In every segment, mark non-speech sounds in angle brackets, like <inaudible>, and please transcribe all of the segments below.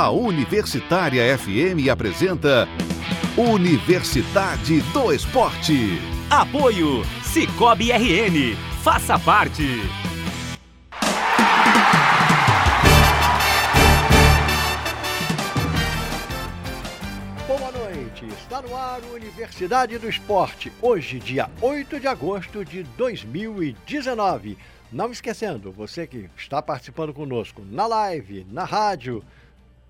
A Universitária FM apresenta Universidade do Esporte. Apoio Cicobi RN. Faça parte. Boa noite, está no ar o Universidade do Esporte, hoje, dia 8 de agosto de 2019. Não esquecendo, você que está participando conosco na live, na rádio,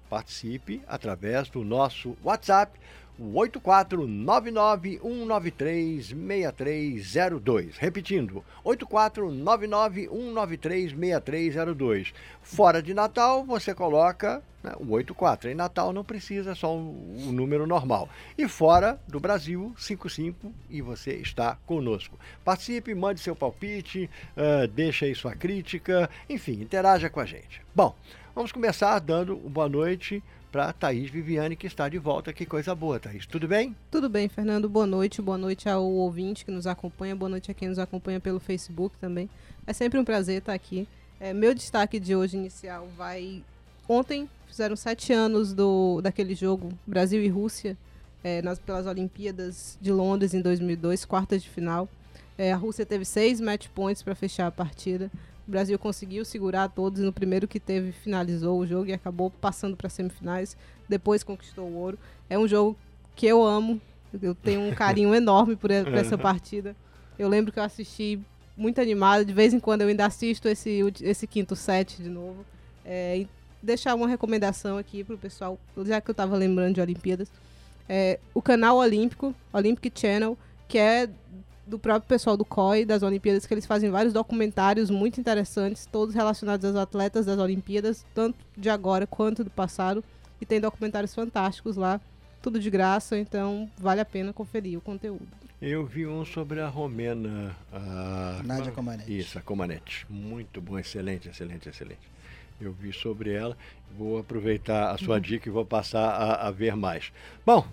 participe através do nosso WhatsApp, o 84991936302. Repetindo, 84991936302. Fora de Natal, você coloca né, o 84. Em Natal não precisa, só o, o número normal. E fora do Brasil, 55 e você está conosco. Participe, mande seu palpite, uh, deixe aí sua crítica, enfim, interaja com a gente. Bom, vamos começar dando boa noite para Thaís Viviane, que está de volta. Que coisa boa, Thaís. Tudo bem? Tudo bem, Fernando. Boa noite. Boa noite ao ouvinte que nos acompanha. Boa noite a quem nos acompanha pelo Facebook também. É sempre um prazer estar aqui. É, meu destaque de hoje inicial vai. Ontem fizeram sete anos do, daquele jogo Brasil e Rússia é, nas, pelas Olimpíadas de Londres em 2002, quartas de final. É, a Rússia teve seis match points para fechar a partida. O Brasil conseguiu segurar todos e no primeiro que teve finalizou o jogo e acabou passando para semifinais. Depois conquistou o ouro. É um jogo que eu amo. Eu tenho um carinho <laughs> enorme por, por essa partida. Eu lembro que eu assisti muito animada. De vez em quando eu ainda assisto esse, esse quinto set de novo. É, deixar uma recomendação aqui para o pessoal, já que eu estava lembrando de Olimpíadas. É, o canal Olímpico, Olympic Channel, que é do próprio pessoal do COI, das Olimpíadas, que eles fazem vários documentários muito interessantes, todos relacionados aos atletas das Olimpíadas, tanto de agora quanto do passado. E tem documentários fantásticos lá, tudo de graça, então vale a pena conferir o conteúdo. Eu vi um sobre a romena. A... Nádia Comanete. Isso, a Comanete. Muito bom, excelente, excelente, excelente. Eu vi sobre ela, vou aproveitar a sua uhum. dica e vou passar a, a ver mais. Bom,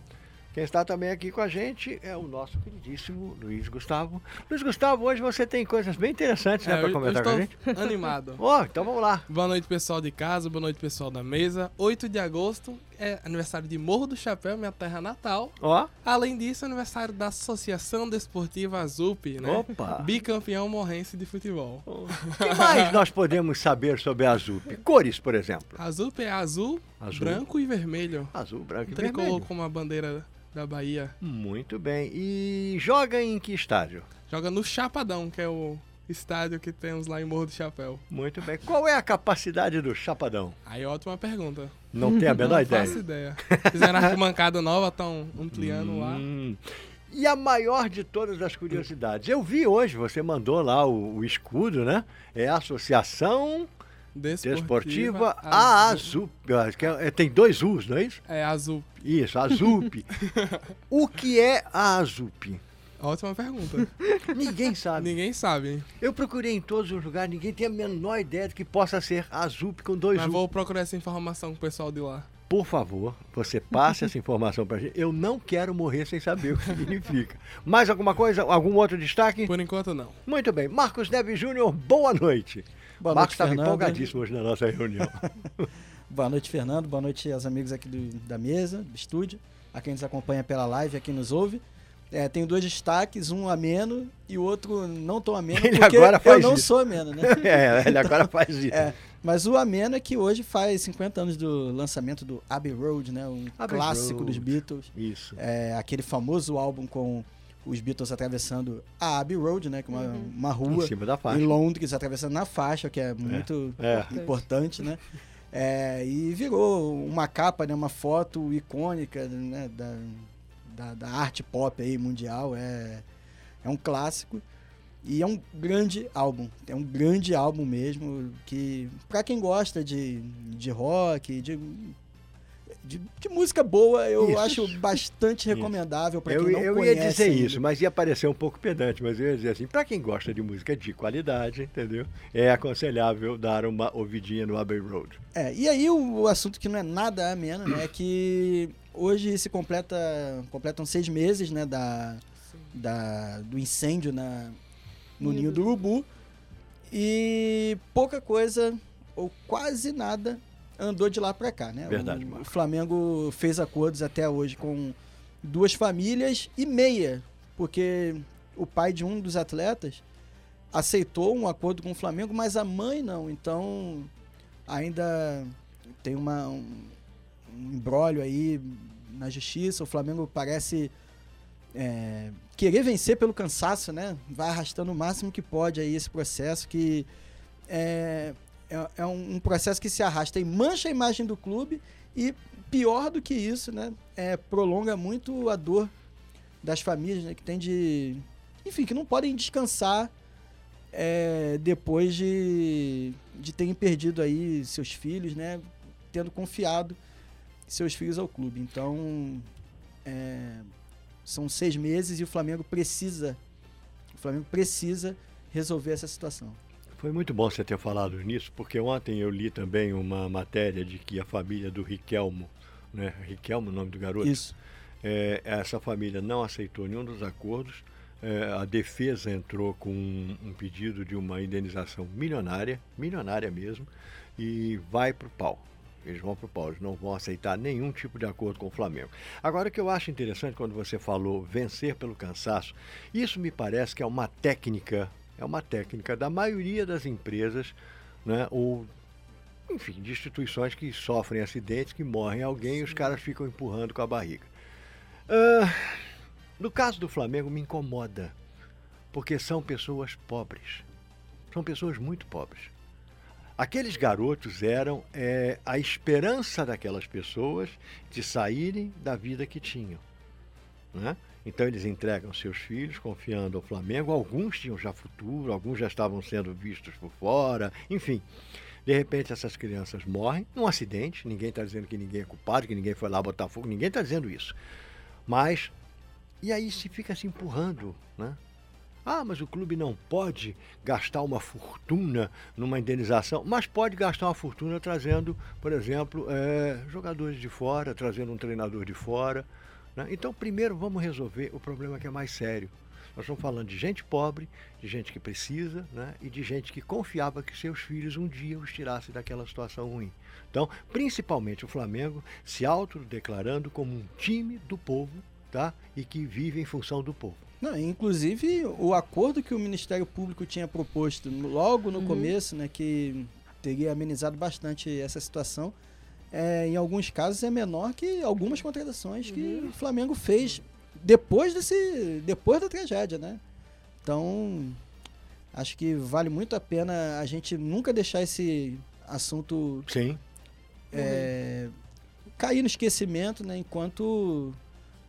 quem está também aqui com a gente é o nosso queridíssimo Luiz Gustavo. Luiz Gustavo, hoje você tem coisas bem interessantes né, é, para comentar com a gente. <laughs> animado. oh, então vamos lá. Boa noite, pessoal de casa, boa noite, pessoal da mesa. 8 de agosto é aniversário de Morro do Chapéu, minha terra natal. Ó. Oh. Além disso, é aniversário da Associação Desportiva Azup, né? Opa! Bicampeão morrense de futebol. O que mais nós podemos saber sobre a Azup? Cores, por exemplo. A Azup é azul, azul, branco e vermelho. Azul, branco e Tricolor vermelho. como a bandeira da Bahia. Muito bem. E joga em que estádio? Joga no Chapadão, que é o estádio que temos lá em Morro do Chapéu. Muito bem. Qual é a capacidade do Chapadão? Aí, ótima pergunta. Não tem a <laughs> menor ideia. Não faço ideia. Fizeram arquibancada nova, estão ampliando hum. lá. E a maior de todas as curiosidades. Eu vi hoje, você mandou lá o, o escudo, né? É a Associação Desportiva, Desportiva a Azul. É, tem dois U's, não é isso? É Azul. Isso, Azup. <laughs> o que é a Azup? Ótima pergunta. <laughs> ninguém sabe. Ninguém sabe. Hein? Eu procurei em todos os lugares, ninguém tem a menor ideia de que possa ser Azup com dois Mas U. vou procurar essa informação com o pessoal de lá. Por favor, você passe essa informação pra gente. Eu não quero morrer sem saber o que significa. <laughs> Mais alguma coisa? Algum outro destaque? Por enquanto, não. Muito bem. Marcos Neves Júnior, boa noite. Boa Marcos estava empolgadíssimo hoje na nossa reunião. <laughs> boa noite, Fernando. Boa noite aos amigos aqui do, da mesa, do estúdio, a quem nos acompanha pela live, a quem nos ouve. É, tenho dois destaques, um ameno e o outro não tão ameno, ele porque agora faz eu não isso. sou ameno, né? <laughs> é, ele agora faz <laughs> isso. É, mas o ameno é que hoje faz 50 anos do lançamento do Abbey Road, né? Um Abbey clássico Road. dos Beatles. Isso. É, aquele famoso álbum com os Beatles atravessando a Abbey Road, né? Que é uma, uhum. uma rua em, cima da faixa. em Londres, atravessando na faixa, que é muito é. importante, né? <laughs> É, e virou uma capa, né, uma foto icônica né, da, da, da, arte pop aí mundial. É, é um clássico e é um grande álbum. É um grande álbum mesmo que, para quem gosta de, de rock, de de, de, música boa, eu isso. acho bastante recomendável para quem eu, não eu conhece. Eu ia dizer isso, mas ia parecer um pouco pedante, mas eu ia dizer assim, para quem gosta de música de qualidade, entendeu? É aconselhável dar uma ouvidinha no Abbey Road. É, e aí o, o assunto que não é nada ameno, né, é que hoje se completa, completam seis meses, né, da, da, do incêndio na, no Ninho do Urubu, e pouca coisa, ou quase nada, andou de lá para cá, né? Verdade, o, o Flamengo fez acordos até hoje com duas famílias e meia, porque o pai de um dos atletas aceitou um acordo com o Flamengo, mas a mãe não. Então ainda tem uma, um, um embrólio aí na justiça. O Flamengo parece é, querer vencer pelo cansaço, né? Vai arrastando o máximo que pode aí esse processo que é, é, é um, um processo que se arrasta e mancha a imagem do clube e pior do que isso, né? É, prolonga muito a dor das famílias, né? Que tem de, enfim, que não podem descansar é, depois de, de terem perdido aí seus filhos, né? Tendo confiado seus filhos ao clube. Então, é, são seis meses e o Flamengo precisa, o Flamengo precisa resolver essa situação. Foi muito bom você ter falado nisso, porque ontem eu li também uma matéria de que a família do Riquelmo, né? Riquelmo, o nome do garoto, Isso. é, essa família não aceitou nenhum dos acordos. É, a defesa entrou com um, um pedido de uma indenização milionária, milionária mesmo, e vai para o pau. Eles vão para o pau, eles não vão aceitar nenhum tipo de acordo com o Flamengo. Agora, o que eu acho interessante quando você falou vencer pelo cansaço, isso me parece que é uma técnica, é uma técnica da maioria das empresas, né, ou enfim, de instituições que sofrem acidentes, que morrem alguém e os caras ficam empurrando com a barriga. Ah, no caso do Flamengo, me incomoda, porque são pessoas pobres. São pessoas muito pobres. Aqueles garotos eram é, a esperança daquelas pessoas de saírem da vida que tinham. Né? Então eles entregam seus filhos confiando ao Flamengo. Alguns tinham já futuro, alguns já estavam sendo vistos por fora, enfim. De repente essas crianças morrem num acidente. Ninguém está dizendo que ninguém é culpado, que ninguém foi lá botar fogo, ninguém está dizendo isso. Mas, e aí se fica se empurrando, né? Ah, mas o clube não pode gastar uma fortuna numa indenização, mas pode gastar uma fortuna trazendo, por exemplo, eh, jogadores de fora, trazendo um treinador de fora. Né? Então, primeiro vamos resolver o problema que é mais sério. Nós estamos falando de gente pobre, de gente que precisa, né? e de gente que confiava que seus filhos um dia os tirassem daquela situação ruim. Então, principalmente o Flamengo se autodeclarando como um time do povo, tá? E que vive em função do povo. Não, inclusive o acordo que o Ministério Público tinha proposto logo no Uhum. começo, né, que teria amenizado bastante essa situação, é, em alguns casos é menor que algumas contratações que o Flamengo fez depois desse, depois da tragédia, né? Então acho que vale muito a pena a gente nunca deixar esse assunto Sim. é, cair no esquecimento, né, enquanto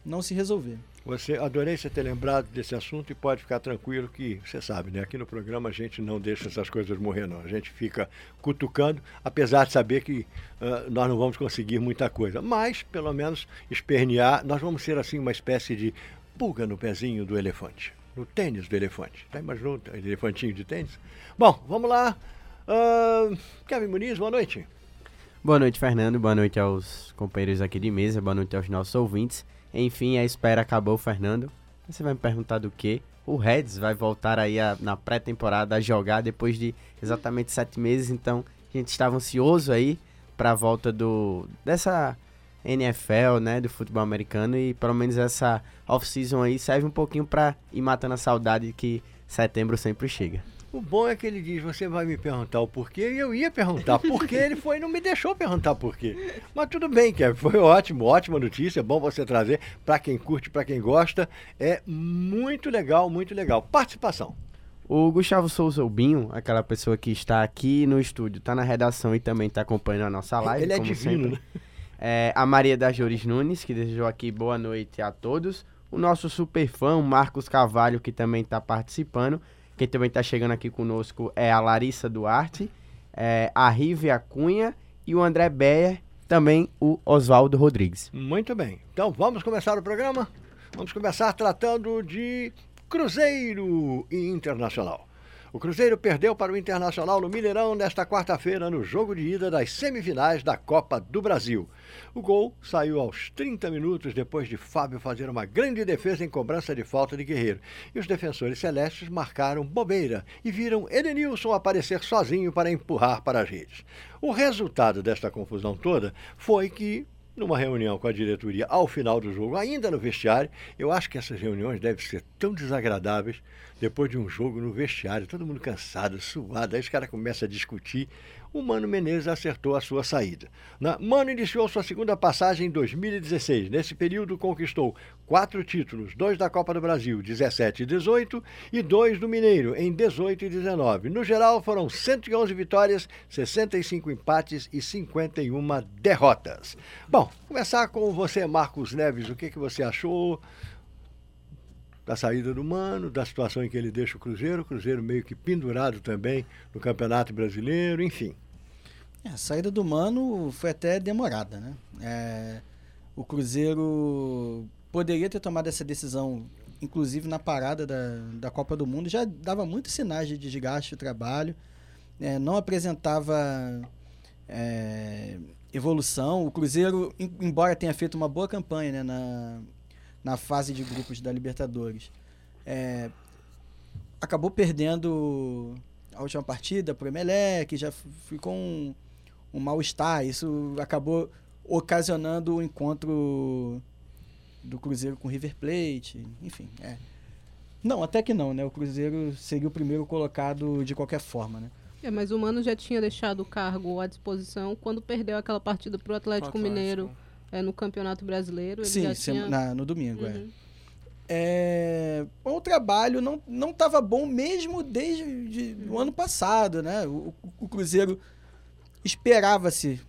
não se resolver. Você adorei você ter lembrado desse assunto e pode ficar tranquilo que você sabe, né? Aqui no programa a gente não deixa essas coisas morrer, não. A gente fica cutucando, apesar de saber que ah, nós não vamos conseguir muita coisa. Mas, pelo menos, espernear, nós vamos ser assim uma espécie de pulga no pezinho do elefante. No tênis do elefante. Já imaginou o elefantinho de tênis? Bom, vamos lá. Ah, Kevin Muniz, boa noite. Boa noite, Fernando. Boa noite aos companheiros aqui de mesa. Boa noite aos nossos ouvintes. Enfim, a espera acabou, Fernando. Você vai me perguntar do quê? O Reds vai voltar aí a- na pré-temporada a jogar depois de exatamente sete meses. Então, a gente estava ansioso aí para a volta do dessa NFL, né, do futebol americano e pelo menos essa off-season aí serve um pouquinho para ir matando a saudade que setembro sempre chega. O bom é que ele diz, você vai me perguntar o porquê, e eu ia perguntar por quê, ele foi e não me deixou perguntar por quê. Mas tudo bem, Kevin, foi ótimo, ótima notícia, é bom você trazer para quem curte, para quem gosta, é muito legal, muito legal. Participação. O Gustavo Souza Ubinho, aquela pessoa que está aqui no estúdio, está na redação e também está acompanhando a nossa live. ele é divino, sempre. né? É, a Maria das Jores Nunes, que desejou aqui boa noite a todos. O nosso super fã, o Marcos Carvalho, que também está participando. Quem também está chegando aqui conosco é a Larissa Duarte, é, a Rívia Cunha e o André Beyer, também o Oswaldo Rodrigues. Muito bem. Então vamos começar o programa? Vamos começar tratando de Cruzeiro Internacional. O Cruzeiro perdeu para o Internacional no Mineirão nesta quarta-feira no jogo de ida das semifinais da Copa do Brasil. O gol saiu aos 30 minutos depois de Fábio fazer uma grande defesa em cobrança de falta de Guerreiro. E os defensores celestes marcaram bobeira e viram Edenilson aparecer sozinho para empurrar para as redes. O resultado desta confusão toda foi que numa reunião com a diretoria ao final do jogo, ainda no vestiário. Eu acho que essas reuniões devem ser tão desagradáveis depois de um jogo no vestiário, todo mundo cansado, suado, aí os caras começam a discutir o Mano Menezes acertou a sua saída. Mano iniciou sua segunda passagem em 2016. Nesse período, conquistou quatro títulos: dois da Copa do Brasil, 17 e 18, e dois do Mineiro, em 18 e 19. No geral, foram 111 vitórias, 65 empates e 51 derrotas. Bom, começar com você, Marcos Neves. O que, que você achou? da saída do Mano, da situação em que ele deixa o Cruzeiro, o Cruzeiro meio que pendurado também no Campeonato Brasileiro, enfim. É, a saída do Mano foi até demorada, né? É, o Cruzeiro poderia ter tomado essa decisão, inclusive na parada da, da Copa do Mundo, já dava muitos sinais de desgaste do trabalho, é, não apresentava é, evolução. O Cruzeiro, embora tenha feito uma boa campanha né, na, na fase de grupos da Libertadores, é, acabou perdendo a última partida para o Emelec, já ficou um, um mal-estar. Isso acabou ocasionando o encontro do Cruzeiro com o River Plate, enfim. É. Não, até que não, né? O Cruzeiro seria o primeiro colocado de qualquer forma, né? É, mas o Mano já tinha deixado o cargo à disposição quando perdeu aquela partida para o Atlético, Mineiro é, no Campeonato Brasileiro. Ele Sim, tinha... na, no domingo, é. uhum. é. é. O trabalho não não estava bom mesmo desde de, o ano passado, né? O, o Cruzeiro esperava-se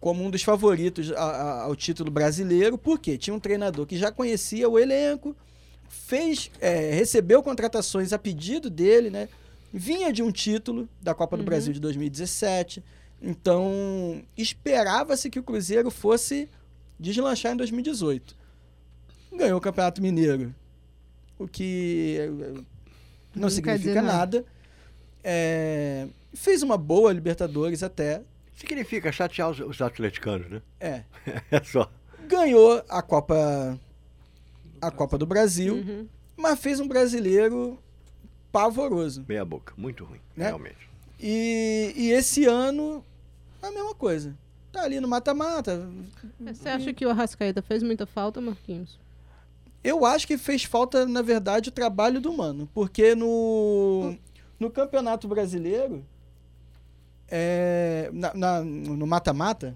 como um dos favoritos a, a, ao título brasileiro, porque tinha um treinador que já conhecia o elenco, fez, é, recebeu contratações a pedido dele, né? Vinha de um título da Copa do uhum. Brasil de 2017. Então, esperava-se que o Cruzeiro fosse deslanchar em 2018. Ganhou o Campeonato Mineiro, o que eh, não, não significa nada. É, fez uma boa Libertadores até. Significa chatear os, os atleticanos, né? É. <laughs> é só. Ganhou a Copa a Copa do Brasil, uhum. mas fez um brasileiro pavoroso. Meia boca, muito ruim, né? realmente. E, e esse ano, a mesma coisa. Tá ali no mata-mata. Você acha que o Arrascaeta fez muita falta, Marquinhos? Eu acho que fez falta, na verdade, o trabalho do Mano. Porque no, no Campeonato Brasileiro, é, na, na, no mata-mata,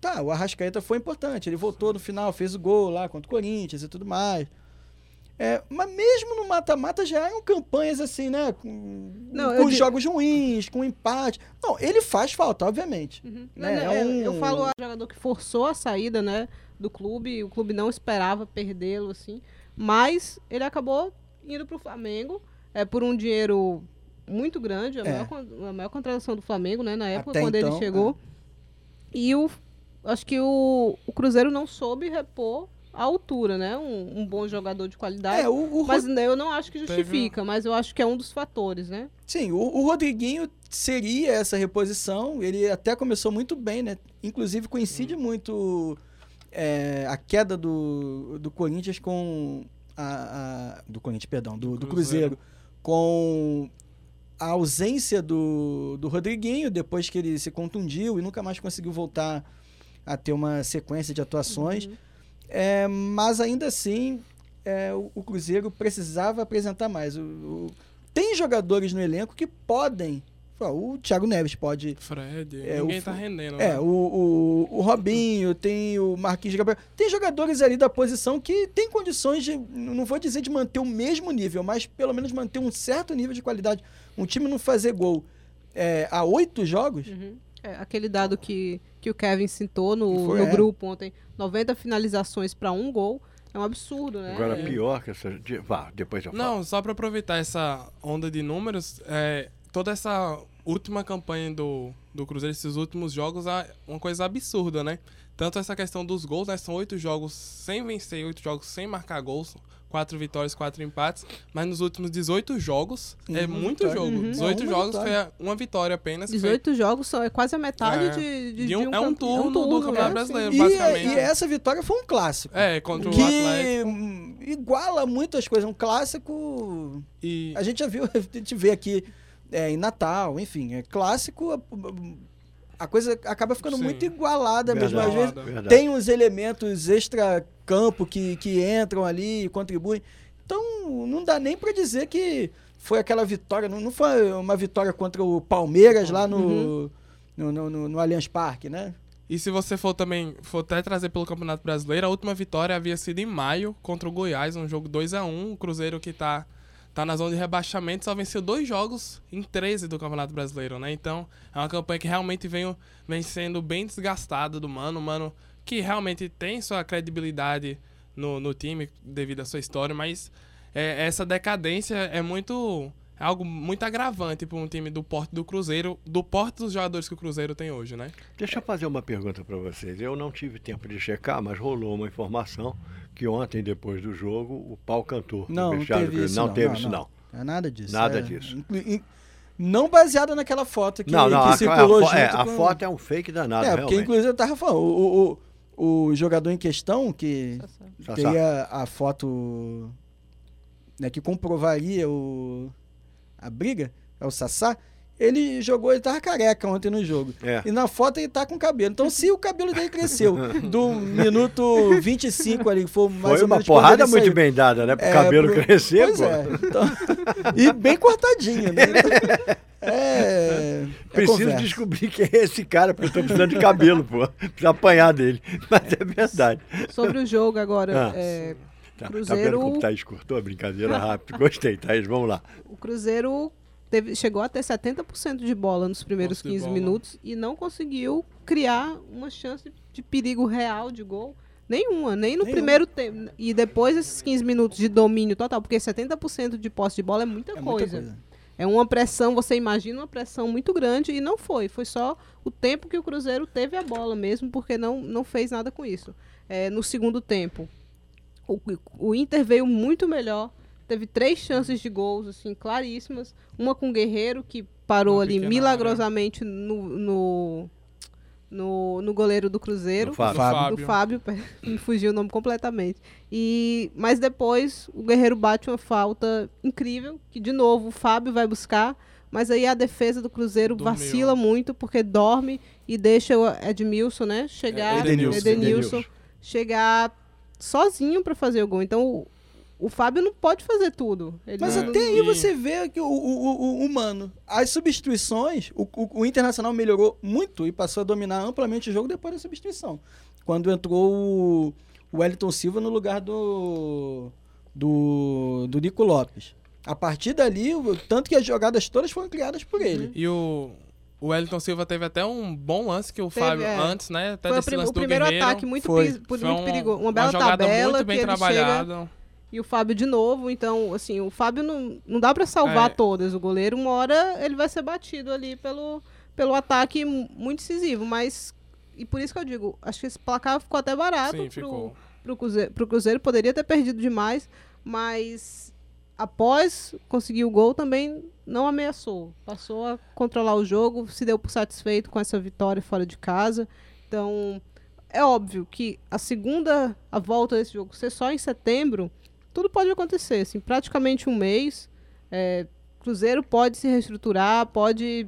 tá, o Arrascaeta foi importante. Ele voltou no final, fez o gol lá contra o Corinthians e tudo mais. É, mas mesmo no mata-mata já eram campanhas assim, né? Com, não, com jogos ruins, com empate. Não, ele faz falta, obviamente. Uhum. Né? é um... Eu falo a jogador que forçou a saída, né? Do clube, o clube não esperava perdê-lo, assim. Mas ele acabou indo para o Flamengo é, por um dinheiro muito grande, a, é. maior, a maior contratação do Flamengo, né? Na época, Até quando então, ele chegou. É. E o, acho que o, o Cruzeiro não soube repor a altura, né? Um, um, bom jogador de qualidade. É, o, o mas Rod... eu não acho que justifica, Teve... mas eu acho que é um dos fatores, né? Sim, o, o, Rodriguinho seria essa reposição. Ele até começou muito bem, né? Inclusive coincide hum. muito é, a queda do, do Corinthians com a, a do Corinthians, perdão, do, do Cruzeiro. Cruzeiro com a ausência do, do Rodriguinho depois que ele se contundiu e nunca mais conseguiu voltar a ter uma sequência de atuações. Uhum. É, mas ainda assim, é, o, o, Cruzeiro precisava apresentar mais. O, o, tem jogadores no elenco que podem. O Thiago Neves pode. Fred, é, ninguém o, tá rendendo. É, né? o, o, o Robinho, tem o Marquinhos Gabriel. Tem jogadores ali da posição que tem condições de. Não vou dizer de manter o mesmo nível, mas pelo menos manter um certo nível de qualidade. Um time não fazer gol é, há oito jogos. Uhum. É, aquele dado que, que o Kevin citou no, Foi, no é. grupo ontem, 90 finalizações para um gol, é um absurdo, né? Agora, é. pior que essa... Vá, depois eu falo. Não, só para aproveitar essa onda de números, é, toda essa última campanha do, do Cruzeiro esses últimos jogos é uma coisa absurda, né? Tanto essa questão dos gols, né? São oito jogos sem vencer, oito jogos sem marcar gols, quatro vitórias, quatro empates. Mas nos últimos 18 jogos, é Uma muito vitória. jogo. Uhum. 18 É, jogos vitória. foi uma vitória apenas. que foi- 18 jogos são, é quase a metade É. de, de, de um- de é um campe- turno do Campeonato né? Brasileiro. E, basicamente. e essa vitória foi um clássico. É, contra o Atlético. que hum, iguala muitas coisas. Um clássico. E A gente já viu, <laughs> a gente vê aqui é, em Natal, enfim, é clássico. a- A coisa acaba ficando Sim. muito igualada mesmo. Às Verdade, vezes verdade. tem uns elementos extra-campo que, que entram ali e contribuem. Então, não dá nem pra dizer que foi aquela vitória. Não, não foi uma vitória contra o Palmeiras lá no, Uhum. no, no, no- no Allianz Parque, né? E se você for também, for até trazer pelo Campeonato Brasileiro, a última vitória havia sido em maio contra o Goiás, um jogo 2 a 1 O Cruzeiro que tá, tá na zona de rebaixamento só venceu dois jogos em 13 do Campeonato Brasileiro, né? Então é uma campanha que realmente vem, vem sendo bem desgastada do Mano. Mano que realmente tem sua credibilidade no, no time devido à sua história, mas é, essa decadência é muito. É algo muito agravante para um time do porte do Cruzeiro, do porte dos jogadores que o Cruzeiro tem hoje, né? Deixa eu fazer uma pergunta para vocês. Eu não tive tempo de checar, mas rolou uma informação que ontem, depois do jogo, o pau cantou. no Não, não teve isso. Não teve isso, não. É nada disso. Nada é- disso. Não baseado naquela foto que, não, não, que a, a, circulou fo- junto é, a com- foto é um fake danado, É, porque realmente. inclusive eu tava falando, o, o, o, o jogador em questão, que Sassá. teria a foto né, que comprovaria o, a briga, é o Sassá, ele jogou, ele tava careca ontem no jogo. É. E na foto ele tá com cabelo. Então, se o cabelo dele cresceu do minuto 25 ali, que foi mais Foi ou uma menos quando porrada muito saiu. bem dada, né? Pro É, cabelo pro- crescer, Pois pô. é. Então, e bem cortadinho, né? Então, é, é Preciso conversa. descobrir quem é esse cara, porque eu tô precisando de cabelo, pô. Preciso apanhar dele. Mas é verdade. Sobre o jogo agora, Ah. é, Tá, tá Cruzeiro- vendo como Thaís cortou a brincadeira rápido? Gostei, Thaís, vamos lá. o Cruzeiro teve- chegou a ter 70% de bola nos primeiros Posse de 15 bola. minutos e não conseguiu criar uma chance de perigo real de gol. Nenhuma, nem no Nenhuma. primeiro tempo. E depois desses 15 minutos de domínio total, porque 70% de posse de bola é muita, É muita coisa. coisa. É uma pressão, você imagina uma pressão muito grande e não foi. Foi só o tempo que o Cruzeiro teve a bola mesmo, porque não, não fez nada com isso. É, no segundo tempo, o, o Inter veio muito melhor. Teve três chances de gols, assim, claríssimas. Uma com o Guerreiro, que parou Uma ali milagrosamente no, no, no, no goleiro do Cruzeiro. No Fábio. Fábio. Do Fábio, <laughs> me fugiu o nome completamente. E, mas depois o Guerreiro bate uma falta incrível, que de novo o Fábio vai buscar, mas aí a defesa do Cruzeiro Dormiu. vacila muito, porque dorme e deixa o Edmilson, né, chegar, É, Edenilson. Edenilson, chegar sozinho para fazer o gol. Então o, o Fábio não pode fazer tudo. Ele Mas não- até aí você vê que o, o, o, o humano, as substituições, o, o, o Internacional melhorou muito e passou a dominar amplamente o jogo depois da substituição. Quando entrou o, o Wellington Silva no lugar do, do, do Nico Lopes. A partir dali, o- tanto que as jogadas todas foram criadas por ele. E o, o Wellington Silva teve até um bom lance que o Teve, Fábio, é. antes, né? Até Foi o, desse prim- lance o do primeiro Guerreiro. ataque muito, Foi. Foi muito um- perigoso. Uma bela jogada tabela muito bem que ele chega trabalhada. E o Fábio de novo, então, assim, o Fábio não, não dá pra salvar É. todas. O goleiro, uma hora, ele vai ser batido ali pelo, pelo ataque mu- muito decisivo. Mas, e por isso que eu digo, acho que esse placar ficou até barato Sim, pro, ficou. pro, Cruzeiro, pro Cruzeiro. Poderia ter perdido demais, mas após conseguir o gol também não ameaçou. Passou a controlar o jogo, se deu por satisfeito com essa vitória fora de casa. Então, é óbvio que a segunda a volta desse jogo ser só em setembro, tudo pode acontecer. Assim, praticamente um mês. É, Cruzeiro pode se reestruturar, pode,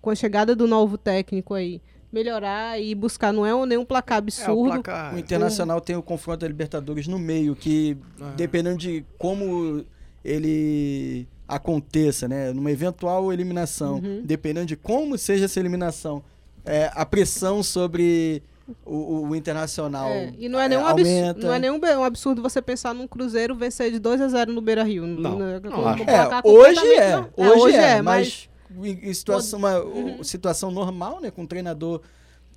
com a chegada do novo técnico aí, melhorar e buscar. Não é um- nenhum placar É, o absurdo. placar. O Internacional tem o confronto da Libertadores no meio, que É. dependendo de como ele aconteça, né, numa eventual eliminação, Uhum. dependendo de como seja essa eliminação, é, a pressão sobre o, o- o Internacional É, e não é nenhum é, absurdo, aumenta. não é nenhum um absurdo você pensar num Cruzeiro vencer de 2 a 0 no Beira-Rio. Não, N- não acho. com um É, hoje completamente é, no- hoje, é, mas mas em situação, uma o- situação normal, né, com um treinador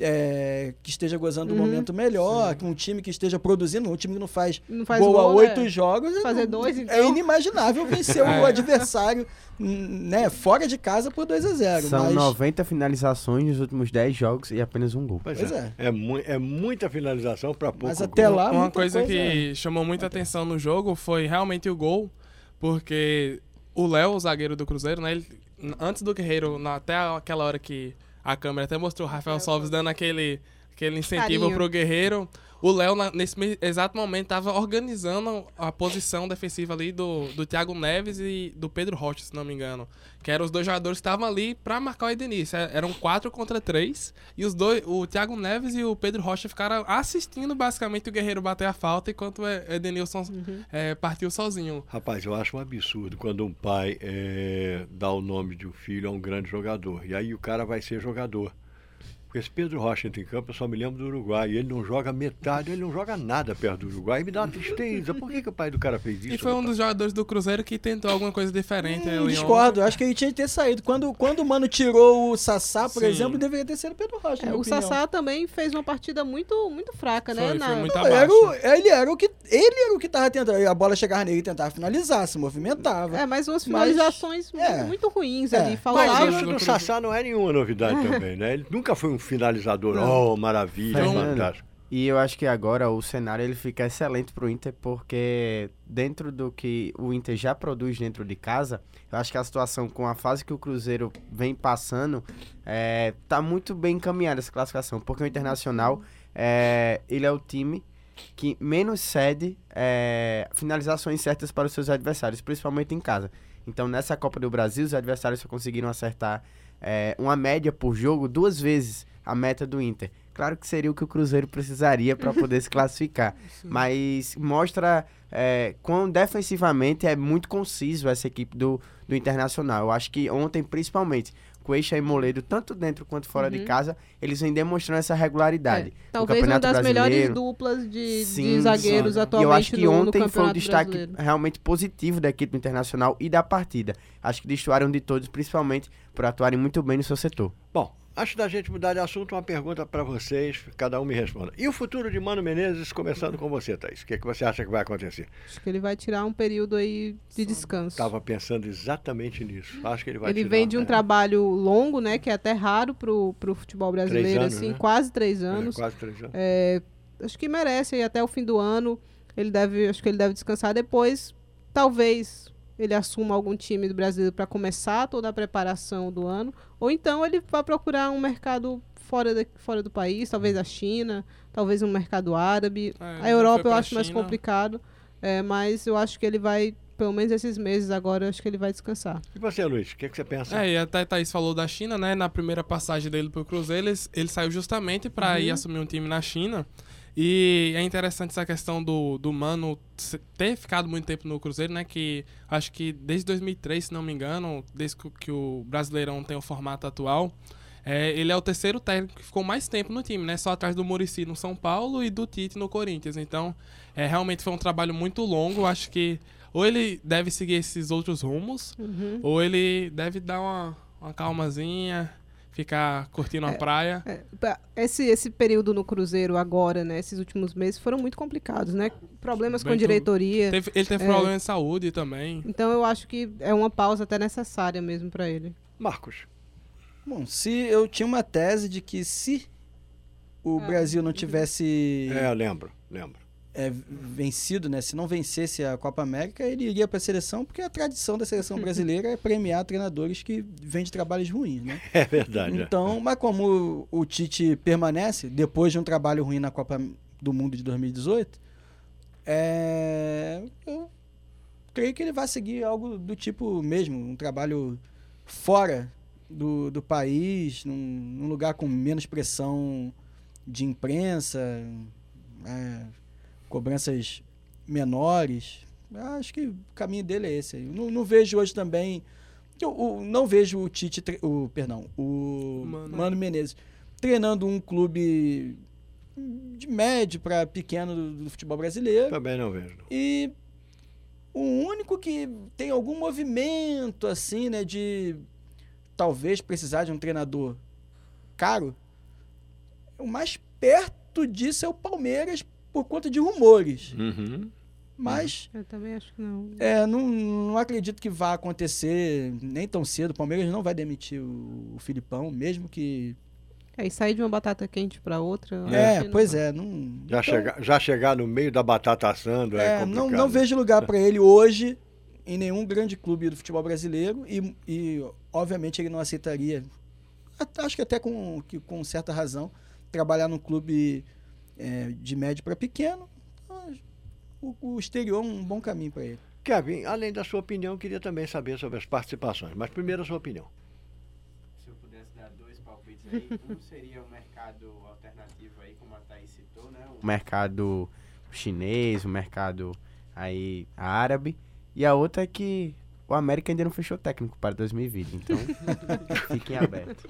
é, que esteja gozando do Uhum. momento melhor, que um time que esteja produzindo, um time que não faz, Não faz gol, a gol, oito é. jogos. é- Fazer dois, É então. inimaginável vencer o <laughs> adversário né, fora de casa por 2 a 0 São mas, 90 finalizações nos últimos 10 jogos e apenas um gol. Pois, Pois é. é. É, mu- é muita finalização para pouco. mas gol. até lá. Uma coisa, é. que chamou muita atenção no jogo foi realmente o gol, porque o Léo, o zagueiro do Cruzeiro, né, ele, antes do Guerreiro, na- até aquela hora que a câmera até mostrou o Rafael Solves dando aquele, aquele incentivo Carinho. pro Guerreiro, o Léo, nesse exato momento, estava organizando a posição defensiva ali do, do Thiago Neves e do Pedro Rocha, se não me engano. Que eram os dois jogadores que estavam ali pra marcar o Edenilson. É- Eram quatro contra três. E os dois, o Thiago Neves e o Pedro Rocha ficaram assistindo basicamente o Guerreiro bater a falta enquanto o Edenilson é, partiu sozinho. Rapaz, eu acho um absurdo quando um pai é, dá o nome de um filho a um grande jogador. E aí o cara vai ser jogador. Porque esse Pedro Rocha entra em campo, eu só me lembro do Uruguai. E ele não joga metade, ele não joga nada perto do Uruguai. E me dá uma tristeza. Por que, que o pai do cara fez isso? E foi um dos jogadores do Cruzeiro que tentou alguma coisa diferente. Eu ali discordo, acho que ele tinha que ter saído. Quando, quando o Mano tirou o Sassá, por Sim. exemplo, deveria ter sido o Pedro Rocha. É, o opinião. Sassá também fez uma partida muito, muito fraca, né? Foi, Na- foi muito Não, era o- ele era o que ele era o que tava tentando. A bola chegava nele e tentava finalizar, se movimentava. É, mas umas Mas- finalizações é. muito ruins É. ali. Mas Faltava. isso do Sassá não é nenhuma novidade <laughs> também, né? Ele nunca foi um finalizador. Oh, maravilha, Fernando, fantástico. E eu acho que agora o cenário ele fica excelente pro Inter, porque dentro do que o Inter já produz dentro de casa, eu acho que a situação com a fase que o Cruzeiro vem passando, é, tá muito bem encaminhada essa classificação, porque o Internacional, é, ele é o time que menos cede é, finalizações certas para os seus adversários, principalmente em casa. Então, nessa Copa do Brasil, os adversários só conseguiram acertar é, uma média por jogo duas vezes a meta do Inter. Claro que seria o que o Cruzeiro precisaria para poder se classificar, <laughs> mas mostra é, quão defensivamente é muito conciso essa equipe do, do Internacional. Eu acho que ontem, principalmente, Coixa e Moledo, tanto dentro quanto fora de Uhum. casa, eles vêm demonstrando essa regularidade. É, talvez uma Campeonato das melhores Brasileiro. duplas de, Sim, de zagueiros sim. E atualmente eu acho que no, no ontem foi o Campeonato destaque Brasileiro. realmente positivo da equipe Internacional e da partida. Acho que destoaram de todos, principalmente por atuarem muito bem no seu setor. Bom, antes da gente mudar de assunto, uma pergunta para vocês, cada um me responda. E o futuro de Mano Menezes, começando com você, Thaís? O que, é que você acha que vai acontecer? Acho que ele vai tirar um período aí de descanso. Estava pensando exatamente nisso. Acho que ele vai ele tirar, vem de um né? trabalho longo, né? Que é até raro pro, pro futebol brasileiro, anos, assim, né? quase três É, anos. quase três anos. É, acho que merece aí até o fim do ano. Ele deve, acho que ele deve descansar depois. Talvez ele assuma algum time do Brasil para começar toda a preparação do ano, ou então ele vai procurar um mercado fora, da, fora do país, talvez a China, talvez um mercado árabe. É, a Europa eu acho mais China. complicado, é, mas eu acho que ele vai, pelo menos esses meses agora, eu acho que ele vai descansar. E você, Luiz, o que, é que você pensa? É, e até Thaís falou da China, né? Na primeira passagem dele pro Cruzeiro, ele, ele saiu justamente para ir assumir um time na China. E é interessante essa questão do, do Mano ter ficado muito tempo no Cruzeiro, né? Que acho que desde 2003, se não me engano, desde que, o- que o Brasileirão tem o formato atual, é, ele é o terceiro técnico que ficou mais tempo no time, né? Só atrás do Murici no São Paulo e do Tite no Corinthians. Então, é, realmente foi um trabalho muito longo. Acho que ou ele deve seguir esses outros rumos, Uhum. ou ele deve dar uma, uma calmazinha, ficar curtindo a praia. É, esse, esse período no Cruzeiro agora, né, esses últimos meses foram muito complicados, né? Problemas com Bem, diretoria. Teve- ele teve É. problema de saúde também. Então eu acho que é uma pausa até necessária mesmo para ele. Marcos. Bom, se eu tinha uma tese de que se o Ah, Brasil não tivesse É, eu lembro, lembro. É, vencido, né? Se não vencesse a Copa América, ele iria para a seleção, porque a tradição da seleção <laughs> brasileira é premiar treinadores que vêm de trabalhos ruins, né? <laughs> É verdade. é. Então, mas como o, o Tite permanece depois de um trabalho ruim na Copa do Mundo de 2018, é, eu creio que ele vai seguir algo do tipo mesmo, um trabalho fora do, do país, num, num lugar com menos pressão de imprensa, é, cobranças menores. Acho que o caminho dele é esse. Não, não vejo hoje também. Eu, eu não vejo o Tite, tre- o perdão, o Mano. Mano Menezes treinando um clube de médio para pequeno do, do futebol brasileiro. Também não vejo. não. E o único que tem algum movimento assim, né, de talvez precisar de um treinador caro, o mais perto disso é o Palmeiras por conta de rumores. Uhum. Mas Eu também acho que não. é, não, não acredito que vá acontecer nem tão cedo. O Palmeiras não vai demitir o, o Filipão, mesmo que. É, e sair de uma batata quente pra outra. É, pois não- é. Não, Já, então, chegar, já chegar no meio da batata assando é, é, complicado. não, não vejo lugar para ele hoje em nenhum grande clube do futebol brasileiro e, e, obviamente ele não aceitaria, acho que até com, que, com certa razão, trabalhar num clube é, de médio para pequeno. O, o exterior é um bom caminho para ele. Kevin, além da sua opinião, queria também saber sobre as participações. Mas primeiro a sua opinião. Se eu pudesse dar dois palpites aí, um <laughs> seria o mercado alternativo aí, como a Thaís citou, né? O mercado chinês, o mercado aí árabe. E a outra é que o América ainda não fechou técnico para 2020, então <laughs> fiquem abertos.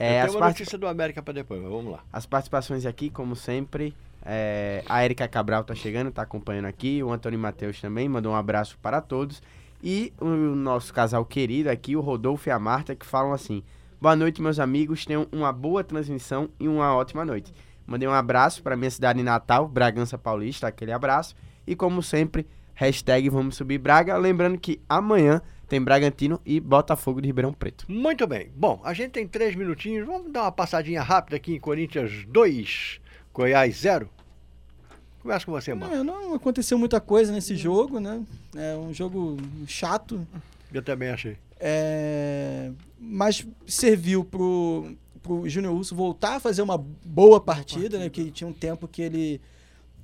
É, Eu tenho uma parti- notícia do América para depois, mas vamos lá. as participações aqui, como sempre, é, a Erika Cabral tá chegando, tá acompanhando aqui, o Antônio Matheus também, mandou um abraço para todos. E o nosso casal querido aqui, o Rodolfo e a Marta, que falam assim: Boa noite, meus amigos, tenham uma boa transmissão e uma ótima noite. Mandei um abraço para minha cidade natal, Bragança Paulista, aquele abraço. E como sempre, hashtag Vamos Subir Braga. Lembrando que amanhã tem Bragantino e Botafogo de Ribeirão Preto. Muito bem. Bom, a gente tem três minutinhos. Vamos dar uma passadinha rápida aqui em Corinthians 2, Goiás 0. Começa com você, mano. É, não aconteceu muita coisa nesse jogo, né? É um jogo chato, Eu também achei. É, mas serviu pro, pro Júnior Urso voltar a fazer uma boa partida, né? Que tinha um tempo que ele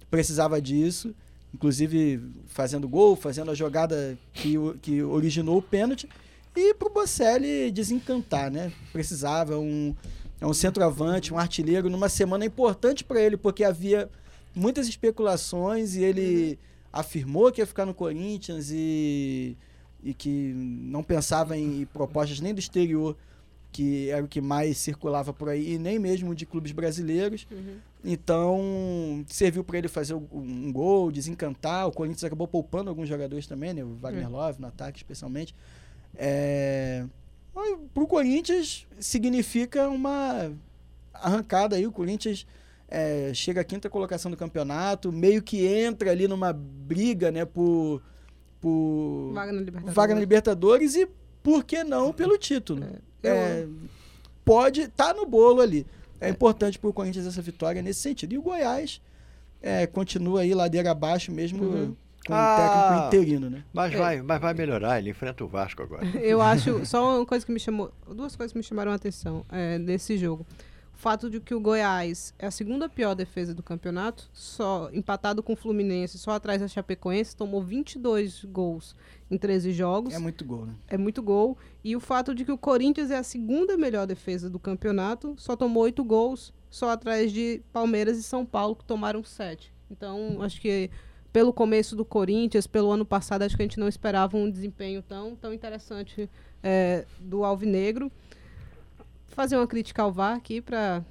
precisava disso. Inclusive fazendo gol, fazendo a jogada que, o- que originou o pênalti. E pro Bocelli desencantar, né? Precisava, um, é um centroavante, um artilheiro, numa semana importante para ele, porque havia muitas especulações e ele afirmou que ia ficar no Corinthians e e que não pensava em propostas nem do exterior, que era o que mais circulava por aí, e nem mesmo de clubes brasileiros. Uhum. Então, serviu para ele fazer um, gol, desencantar. O Corinthians acabou poupando alguns jogadores também, né? O Wagner É. Love, no ataque especialmente. É... Para o Corinthians, significa uma arrancada aí. O Corinthians é, chega à quinta colocação do campeonato, meio que entra ali numa briga, né? Por, por Vaga na Libertadores. vaga na Libertadores e, por que não, pelo título. Eu- É, pode tá no bolo ali. É, importante para o Corinthians essa vitória nesse sentido. E o Goiás é, continua aí ladeira abaixo mesmo Uhum. com Ah. o técnico interino, né? Mas, É. vai, mas vai melhorar, ele enfrenta o Vasco agora. Eu acho, só uma coisa que me chamou, duas coisas que me chamaram a atenção é, nesse jogo. O fato de que o Goiás é a segunda pior defesa do campeonato, só empatado com o Fluminense, só atrás da Chapecoense, tomou 22 gols em 13 jogos. É muito gol, né? é muito gol. E o fato de que o Corinthians é a segunda melhor defesa do campeonato, só tomou oito gols, só atrás de Palmeiras e São Paulo, que tomaram sete. Então, acho que pelo começo do Corinthians, pelo ano passado, acho que a gente não esperava um desempenho tão, tão interessante é, do Alvinegro. Fazer uma crítica ao VAR aqui para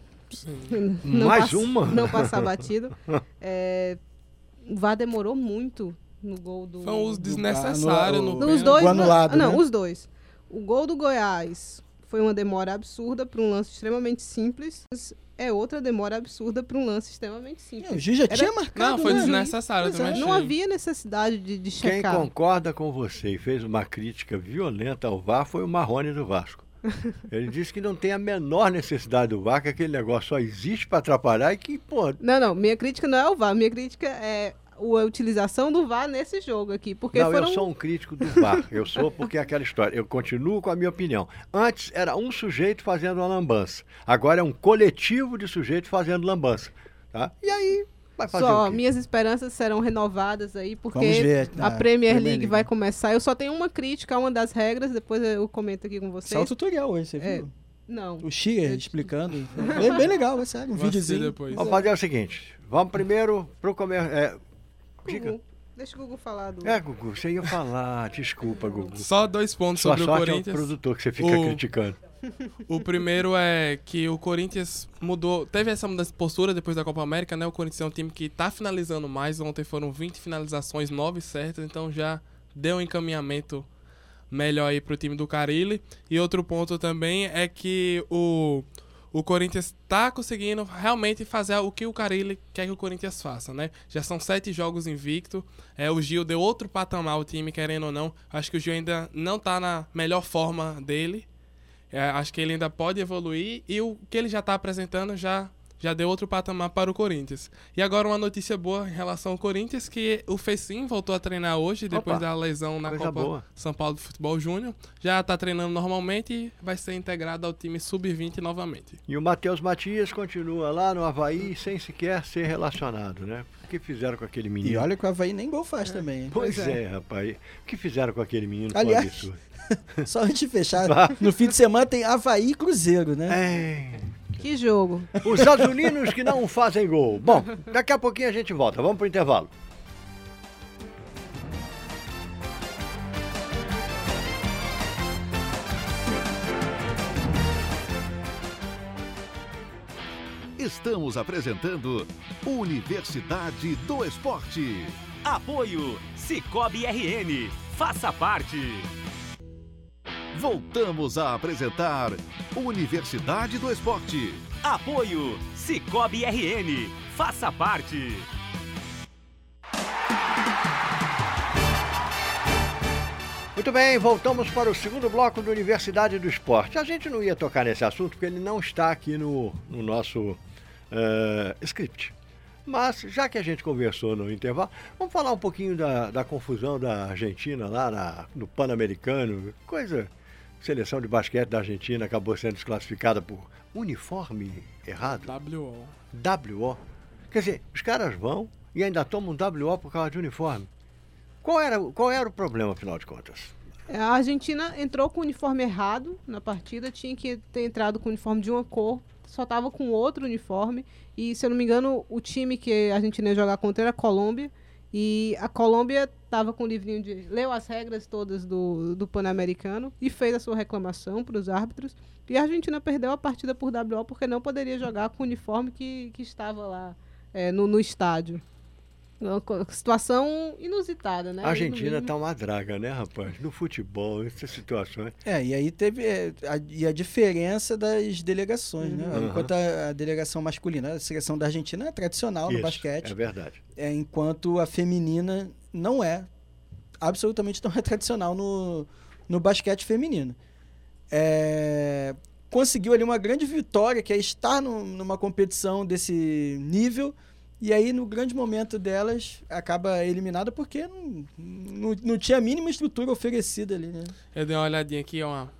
Mais uma? <laughs> não passar batido. <laughs> É, o VAR demorou muito no gol do. Foi um uso do- desnecessário anula- no o- Os dois. O anulado, não, né? os dois. O gol do Goiás foi uma demora absurda para um lance extremamente simples. É outra demora absurda para um lance extremamente É, o simples. Juiz já Era- tinha marcado, Não, foi né? desnecessário é, também. Não achei. havia necessidade de, de Quem checar. concorda com você e fez uma crítica violenta ao VAR foi o Marrone do Vasco. Ele disse que não tem a menor necessidade do VAR, que aquele negócio só existe para atrapalhar e que, pô, Não, não, minha crítica não é o VAR, minha crítica é a utilização do VAR nesse jogo aqui. Porque não, foram eu sou um crítico do VAR. Eu sou porque é aquela história. Eu continuo com a minha opinião. Antes era um sujeito fazendo uma lambança. Agora é um coletivo de sujeitos fazendo lambança. Tá? E aí, vai fazer só o minhas esperanças serão renovadas aí, porque ver. a na Premier League vai começar. Eu só tenho uma crítica a uma das regras, depois eu comento aqui com vocês. Saiu o tutorial hoje, você É, viu? Não. O Xia explicando. Bem, bem legal, é sério. Um Vou assistir videozinho. depois. Vamos fazer o seguinte. Vamos primeiro pro comer... É, diga. Gugu. Deixa o Google falar do. É, Gugu, você ia falar. Desculpa, Gugu. Só dois pontos Sua sobre o sorte é o Corinthians. produtor que você fica O- criticando. O primeiro é que o Corinthians mudou, teve essa mudança de postura depois da Copa América, né? O Corinthians é um time que tá finalizando mais. Ontem foram 20 finalizações, 9 certas, então já deu um encaminhamento melhor aí pro time do Carilli. E outro ponto também é que o, o Corinthians está conseguindo realmente fazer o que o Carilli quer que o Corinthians faça, né? Já são sete jogos invicto. É, o Gil deu outro patamar ao time, querendo ou não. Acho que o Gil ainda não está na melhor forma dele. É, acho que ele ainda pode evoluir e o que ele já está apresentando já já deu outro patamar para o Corinthians. E agora uma notícia boa em relação ao Corinthians, que o Fecim voltou a treinar hoje, depois Opa, da lesão na Copa boa. São Paulo de Futebol Júnior. Já está treinando normalmente e vai ser integrado ao time Sub-20 novamente. E o Matheus Matias continua lá no Havaí sem sequer ser relacionado, né? O que fizeram com aquele menino? E olha que o Havaí nem gol faz também, hein? Pois é. rapaz. O que fizeram com aquele menino? Aliás. <laughs> Só antes de fechar, no fim de semana tem Havaí e Cruzeiro, né? É. Que jogo. Os azulinos que não fazem gol. Bom, daqui a pouquinho a gente volta. Vamos pro intervalo. Estamos apresentando Universidade do Esporte. Apoio Cicobi RN. Faça parte. Voltamos a apresentar Universidade do Esporte. Apoio Cicobi RN. Faça parte. Muito bem, voltamos para o segundo bloco do Universidade do Esporte. A gente não ia tocar nesse assunto porque ele não está aqui no, no nosso eh, script. Mas, já que a gente conversou no intervalo, vamos falar um pouquinho da, da confusão da Argentina lá na- no Pan-Americano. Coisa. Seleção de basquete da Argentina acabou sendo desclassificada por uniforme errado. WO. WO. Quer dizer, os caras vão e ainda tomam WO por causa de uniforme. Qual era, o- qual era o problema, afinal de contas? A Argentina entrou com o uniforme errado na partida, tinha que ter entrado com o uniforme de uma cor, só estava com outro uniforme. E, se eu não me engano, o time que a Argentina ia jogar contra era a Colômbia. E a Colômbia estava com o livrinho de. leu as regras todas do, do Pan-Americano e fez a sua reclamação para os árbitros. E a Argentina perdeu a partida por WO porque não poderia jogar com o uniforme que, que estava lá é, no, no estádio. Situação inusitada, né? A Argentina No tá uma draga, né, rapaz? No futebol, essas situações. É, e aí teve é, a, e a diferença das delegações, né? Uhum. Enquanto a, a delegação masculina, a seleção da Argentina é tradicional no Isso, basquete, É verdade. é, enquanto a feminina não é. Absolutamente não é tradicional no, no basquete feminino. É, conseguiu ali uma grande vitória, que é estar no- numa competição desse nível, e aí no grande momento delas acaba eliminada porque não, não, não tinha a mínima estrutura oferecida ali, né? Eu dei uma olhadinha aqui, uma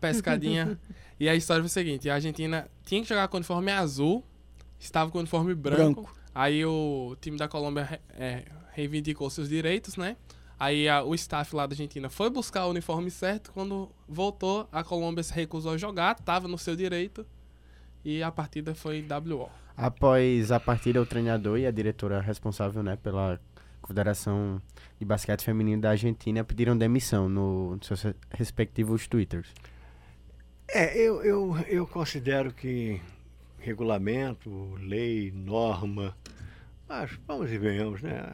pescadinha. <laughs> e a história foi a seguinte: a Argentina tinha que jogar com o uniforme azul, estava com o uniforme branco. Branco. Aí o time da Colômbia é, reivindicou seus direitos, né? Aí a- o staff lá da Argentina foi buscar o uniforme certo. Quando voltou, a Colômbia se recusou a jogar, estava no seu direito. E a partida foi WO. Após a partida, o treinador e a diretora responsável né, pela Confederação de Basquete Feminino da Argentina pediram demissão no, nos seus respectivos twitters. É, eu, eu, eu considero que regulamento, lei, norma, mas vamos e venhamos, né?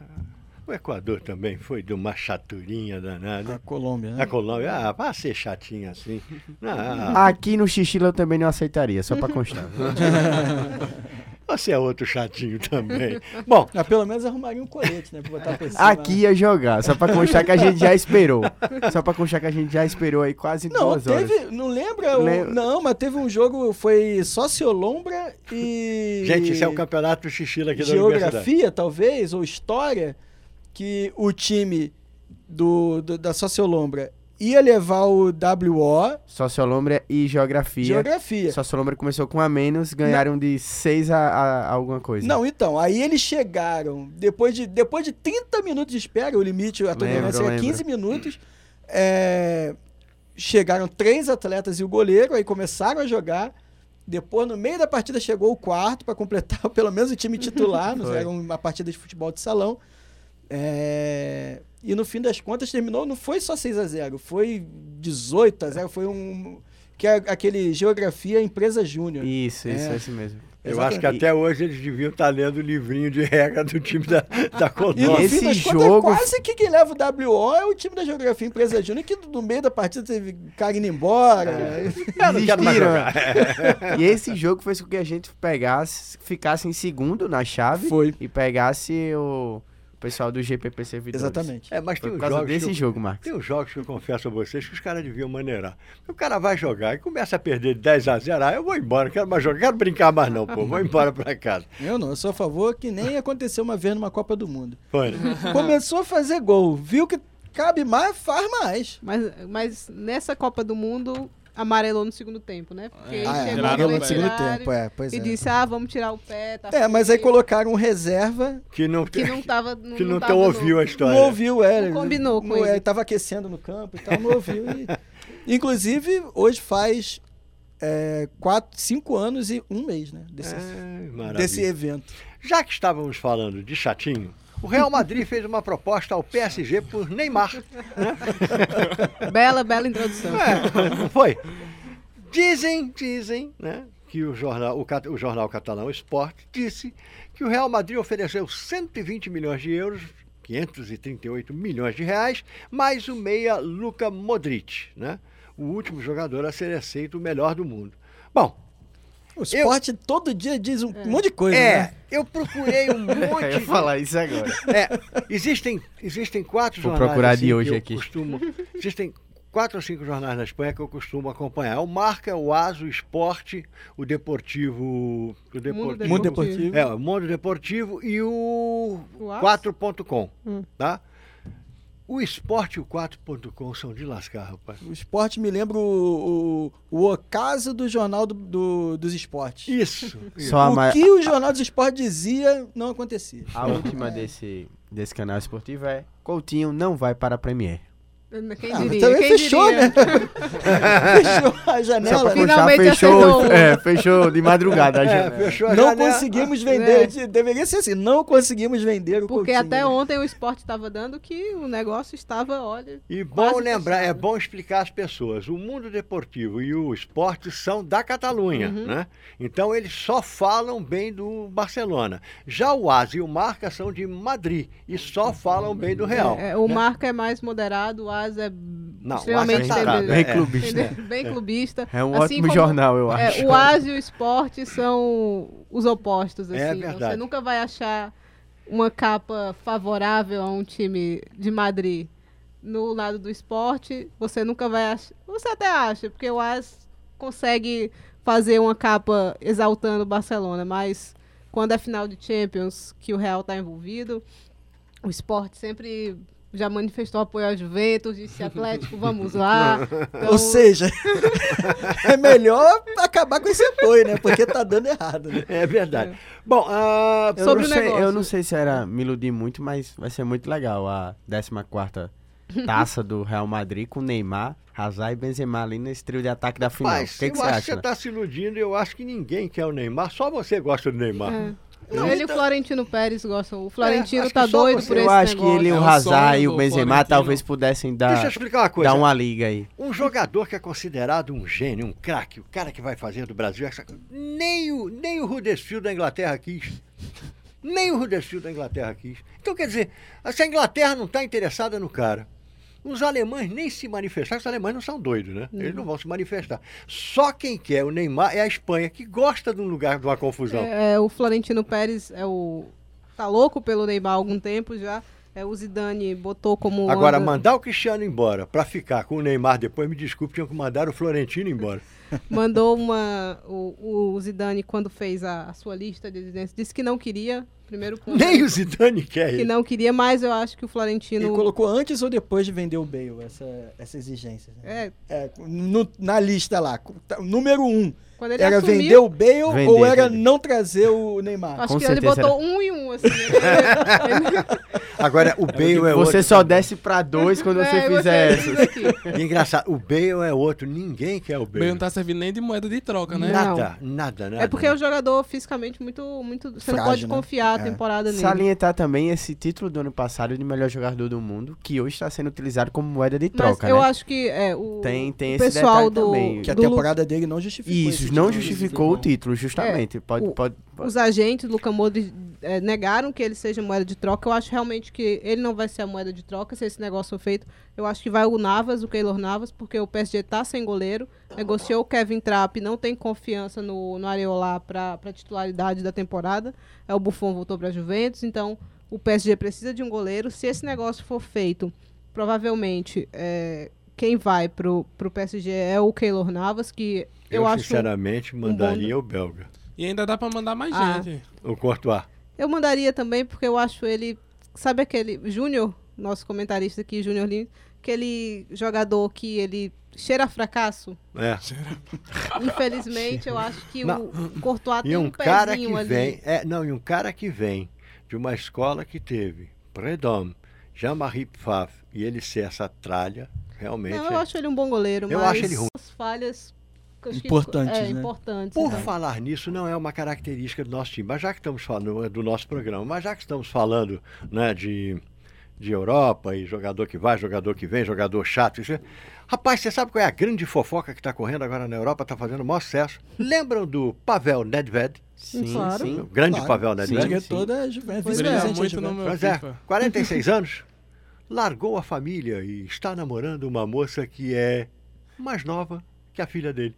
O Equador também foi de uma chaturinha A danada. Colômbia, né? A Colômbia, ah, pra ser chatinha assim. Não, <laughs> Aqui no Xixila eu também não aceitaria, só pra constar. <laughs> você é outro chatinho também. Bom, Ah, pelo menos arrumaria um colete, né? Pra botar por cima. Aqui ia jogar, só pra constar que a gente já esperou. Só pra constar que a gente já esperou aí quase Não, duas horas. teve. Não lembra? o- Lembra. não, mas teve um jogo, foi Sociolombra e. gente, isso é o campeonato do xixila aqui da universidade. Geografia, talvez, ou História, que o time do, do- da Sociolombra ia levar o WO, Sociolombra e Geografia. Geografia. Sociolombra começou com a menos, ganharam de 6 a, a- alguma coisa. Não, então, aí eles chegaram, depois de, depois de 30 minutos de espera, o limite, a tolerância era lembro. 15 minutos, é, chegaram três atletas e o goleiro, aí começaram a jogar, depois no meio da partida chegou o quarto para completar <laughs> pelo menos o time titular, não era uma partida de futebol de salão, é, e no fim das contas terminou, não foi só 6 a 0 foi 18 a 0 foi um... que é aquele Geografia Empresa Júnior. Isso, isso, É. é esse mesmo. Eu acho que até hoje eles deviam estar lendo o livrinho de regra do time da, da E no Colômbia. Esse fim das contas, jogo- quase que quem leva o WO é o time da Geografia Empresa Júnior, que no meio da partida teve cara indo embora. <laughs> Eu não quero mais jogar. E esse jogo fez com que a gente pegasse, ficasse em segundo na chave Foi. e pegasse o pessoal do GPP Servidores. Exatamente. É, mas tem por causa jogos desse eu- jogo, Marcos. Tem uns jogos que eu confesso a vocês que os caras deviam maneirar. O cara vai jogar e começa a perder de 10 a 0. Ah, eu vou embora, quero mais jogar, quero brincar mais não, pô. Vou embora pra casa. Eu não, eu sou a favor que nem aconteceu uma vez numa Copa do Mundo. Foi. Começou a fazer gol, viu que cabe mais, faz mais. Mas, mas nessa Copa do Mundo, amarelou no segundo tempo, né? Porque É, Ah, é, no segundo tempo, é, pois E é. disse, ah, vamos tirar o pé, tá É, mas aí colocaram um reserva, Que não, Que não tava... Não, que não, tava tão no- ouviu a história. não ouviu, é. Não combinou com não, é, ele. Tava aquecendo no campo e tal, não ouviu. e- <laughs> Inclusive, hoje faz é, quatro, cinco anos e um mês, né? Desse, É, desse evento. Já que estávamos falando de chatinho, o Real Madrid fez uma proposta ao PSG por Neymar. <laughs> Bela, bela introdução. É, foi? Dizem, dizem, né, que o jornal, o, o jornal catalão Sport disse que o Real Madrid ofereceu 120 milhões de euros, 538 milhões de reais, mais o meia Luka Modric, né? O último jogador a ser aceito o melhor do mundo. Bom, O esporte todo dia diz um monte de coisa, é, né? eu procurei um <laughs> Eu monte ia de falar isso agora. É, existem, existem quatro Vou jornais procurar assim, de hoje que eu aqui. costumo. Existem quatro ou cinco jornais na Espanha que eu costumo acompanhar. O Marca, o As, o Esporte, o Deportivo. O Deportivo. Mundo Deportivo. É, o Mundo Deportivo e o O As? 4.com. Hum. Tá? O Esporte e o 4.com são de lascar, rapaz. O esporte me lembra o, o, o ocaso do jornal do, do- dos esportes. Isso. <laughs> isso. Só o ma- que o jornal dos esportes dizia não acontecia. a última desse, desse canal esportivo é Coutinho não vai para a Premier. Quem Ah, diria? também Quem fechou, diria? né? <laughs> fechou a janela. Finalmente puxar, fechou, acertou. é, fechou de madrugada a É, janela. fechou a Não janela. conseguimos vender. Deveria ser assim, não conseguimos vender o Porque Coutinho. até ontem o esporte estava dando que o negócio estava, olha. E bom lembrar, é fechado. bom explicar às pessoas. O mundo deportivo e o esporte são da Catalunha, Uhum. né? Então eles só falam bem do Barcelona. Já o AS e o Marca são de Madrid e só falam bem do Real. É, o né? Marca é mais moderado, o As é Não, extremamente é tarado, Bem é. clubista. entendeu? bem clubista. É um Assim ótimo como- jornal, eu acho. É, o AS e o esporte são os opostos, assim. É Você verdade. nunca vai achar uma capa favorável a um time de Madrid no lado do esporte. Você nunca vai achar. Você até acha, porque o AS consegue fazer uma capa exaltando o Barcelona, mas quando é final de Champions, que o Real está envolvido, o esporte sempre já manifestou apoio à Juventus, disse Atlético, vamos lá. <laughs> Então, Ou seja, <laughs> é melhor acabar com esse apoio, né? Porque tá dando errado, né? É verdade. Bom, ah, Eu, Sobre não o sei, negócio. eu não sei se era me iludir muito, mas vai ser muito legal a 14 taça do Real Madrid com Neymar, Hazard e Benzema ali nesse trio de ataque da final. Mas o que, que eu você acho acha? que você está se iludindo. Eu acho que ninguém quer o Neymar. Só você gosta do Neymar. É. Não, ele e o Florentino Pérez gostam. O Florentino que tá doido você- por eu esse acho que negócio. ele, É o Hazard sonho e o Benzema Florentino. talvez pudessem Deixa eu dar, explicar uma coisa. dar uma liga aí. Um jogador que é considerado um gênio, um craque, o cara que vai fazer do Brasil essa coisa. Nem o, nem o Huddersfield da Inglaterra quis. Nem o Huddersfield da Inglaterra quis. Então, quer dizer, se a Inglaterra não está interessada no cara, os alemães nem se manifestaram, os alemães não são doidos, né? Eles não vão se manifestar. Só quem quer o Neymar é a Espanha, que gosta de um lugar de uma confusão. É, é, o Florentino Pérez é o tá louco pelo Neymar há algum tempo já. É, o Zidane botou como Agora, anda- mandar o Cristiano embora para ficar com o Neymar depois, me desculpe, tinham que mandar o Florentino embora. <laughs> mandou uma o, o Zidane quando fez a, a sua lista de exigências disse que não queria. Primeiro ponto. Nem o Zidane quer que ele. não queria, mas eu acho que o Ele Florentino colocou antes ou depois de vender o Bale, essa, essa exigência. né? é, É, no- na lista lá, tá, número um, ele era assumiu, vender o Bale Vender, ou era vender. não trazer o Neymar? acho Com que ele botou um e um assim. Ele- <laughs> Agora, o Bale é Você outro. só desce pra dois quando você É, fizer você- aqui. E engraçado, o Bale é outro, ninguém quer o O Bale. Bale não tá servindo nem de moeda de troca, né? Não. Nada, nada, nada. É porque é um jogador fisicamente muito. muito você não Frágil, pode né? confiar a temporada nele. Salientar também esse título do ano passado de melhor jogador do mundo, que hoje está sendo utilizado como moeda de Mas troca, eu né? acho que é, o, Tem, tem o esse pessoal detalhe do, também. Que a do Lu- temporada dele não justificou. Isso, não justificou o título, justamente. pode, o- pode, pode- os agentes do Modric é, negaram que ele seja moeda de troca. Eu acho realmente que ele não vai ser a moeda de troca se esse negócio for feito. Eu acho que vai o Navas, o Keylor Navas, porque o PSG tá sem goleiro. Negociou o Kevin Trapp, não tem confiança no, no Areola para a titularidade da temporada. É, o Buffon voltou para a Juventus, então o PSG precisa de um goleiro. Se esse negócio for feito, provavelmente é, quem vai pro, pro PSG é o Keylor Navas, que eu, Eu, acho um sinceramente, bom- mandaria o belga. E ainda dá pra mandar mais Ah. gente. O Courtois. Eu mandaria também, porque eu acho ele. Sabe aquele. Júnior, nosso comentarista aqui, Júnior Lins, aquele jogador que ele cheira a fracasso. É. <laughs> Infelizmente, eu acho que Não. o Courtois E tem um um cara pezinho que ali. vem. É, não, e um cara que vem de uma escola que teve Predom, Jean-Marie Pfaff, e ele ser essa tralha, realmente. Não, é. eu acho ele um bom goleiro, Eu mas acho ele ruim. as falhas que eu acho que- Importantes, é, né? importantes. Por né? falar nisso, não é uma característica do nosso time, mas já que estamos falando é do nosso programa, mas já que estamos falando né, de, de Europa e jogador que vai, jogador que vem, jogador chato, isso é- rapaz, você sabe qual é a grande fofoca que está correndo agora na Europa, está fazendo o maior sucesso? Lembram do Pavel Nedved? sim, claro. O sim. grande Claro. Pavel O Nedved? diretor da Juventus. Pois é. Brilha muito no Juventus. meu Pois é, FIFA. 46 anos, largou a família e está namorando uma moça que é mais nova que a filha dele.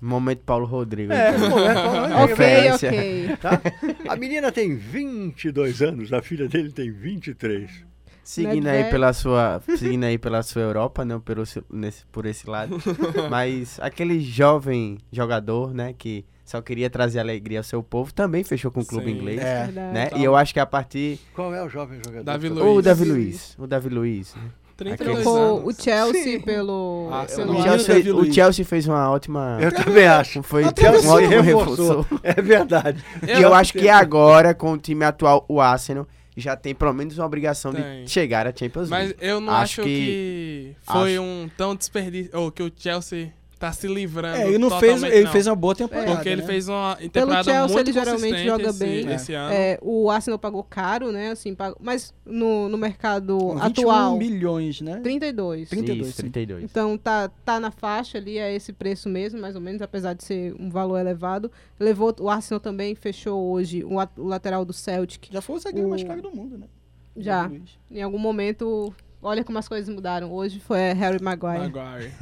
Momento Paulo Rodrigo. É, então. é, falando aí, Ok, ok. tá? A menina tem 22 anos, a filha dele tem 23. Seguindo aí Nedved. pela sua, seguindo aí pela sua Europa, não pelo seu- nesse, por esse lado, <laughs> mas aquele jovem jogador, né, que só queria trazer alegria ao seu povo, também fechou com o clube Sim. inglês, É. Verdade. né? Então- E eu acho que a partir Qual é o jovem jogador? Davi que- Luiz. o Davi Luiz. O Davi Luiz. 32 Trocou o Chelsea pelo. Ah, pelo O. Chelsea, o. Chelsea fez uma ótima, <laughs> Eu também acho. <laughs> foi um ótimo reforço. <laughs> É verdade. E eu acho que agora, com o time atual, o Arsenal já tem pelo menos uma obrigação Tem. de chegar à Champions Mas League. eu não Acho acho, que- que, foi acho- um tão desperdício. Ou que o Chelsea tá se livrando. É, ele não fez, ele não. fez uma boa temporada. Porque ele né? fez uma Pelo temporada Chelsea, muito ele geralmente joga esse, bem. esse ano. É, o Arsenal pagou caro, né? Assim, pagou, mas no, no mercado Com 21 atual, milhões, né? 32. 32, Isso, sim. 32. Então tá, tá na faixa ali, é esse preço mesmo, mais ou menos, apesar de ser um valor elevado. Levou o Arsenal também fechou hoje o, o lateral do Celtic. Já foi o zagueiro mais O- caro do mundo, né? Já. Em algum momento, olha como as coisas mudaram. Hoje foi Harry Maguire. Maguire.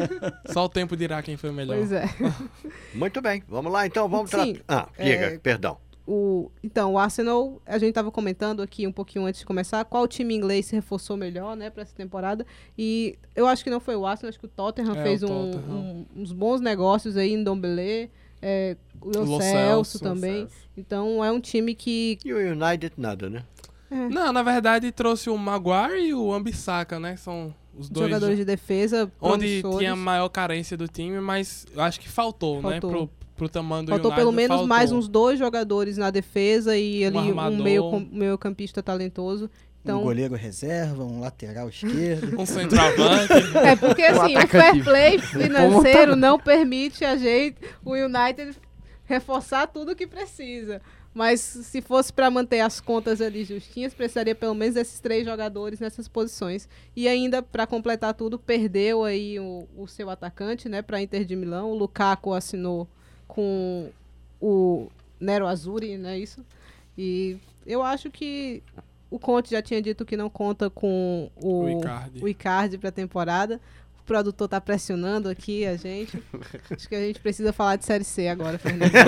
<laughs> Só o tempo dirá quem foi o melhor. Pois é. <laughs> Muito bem. Vamos lá, então. Vamos Sim. Ah, diga, é- perdão. O, então, o Arsenal, a gente estava comentando aqui um pouquinho antes de começar, qual time inglês se reforçou melhor, né, para essa temporada. E eu acho que não foi o Arsenal, acho que o Tottenham É, fez o um- Tottenham. um- uns bons negócios aí em Dombele, é, o Lo Lo Celso Celso. também. Então, é um time que E o United, nada, né? Não, na verdade trouxe o Maguire e o Ambissaca, né? São os dois jogadores de defesa onde tinha maior carência do time, mas eu acho que faltou, Faltou. né? Pro, pro tamanho do Faltou United, pelo menos faltou. mais uns dois jogadores na defesa e ali um armador. meio, meio campista talentoso. Então, Um goleiro reserva, um lateral esquerdo. <laughs> Um centroavante. É porque assim, o atacante. fair play <laughs> financeiro não permite a gente, o United, reforçar tudo que precisa. Mas se fosse para manter as contas ali justinhas, precisaria pelo menos desses três jogadores nessas posições. E ainda, para completar tudo, perdeu aí o, o seu atacante, né, para Inter de Milão. O Lukaku assinou com o Nero Azzurri, não é isso? E eu acho que o Conte já tinha dito que não conta com o, o Icardi para a temporada. O produtor tá pressionando aqui a gente. Acho que a gente precisa falar de Série C agora, Fernando. <laughs>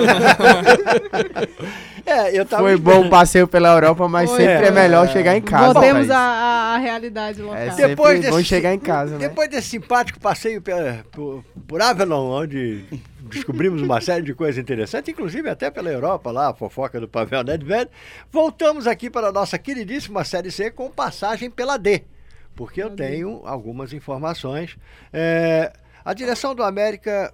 É, eu tava. Foi bom o passeio pela Europa, mas Foi. sempre é melhor É. chegar em casa. Voltemos à, realidade local. É Depois bom desse- chegar em casa, né? Depois desse simpático passeio pela- por, por Avalon, onde descobrimos uma série de coisas interessantes, inclusive até pela Europa, lá, a fofoca do Pavel Nedved, voltamos aqui para a nossa queridíssima Série C com passagem pela D, porque eu tenho algumas informações. É, a direção do América,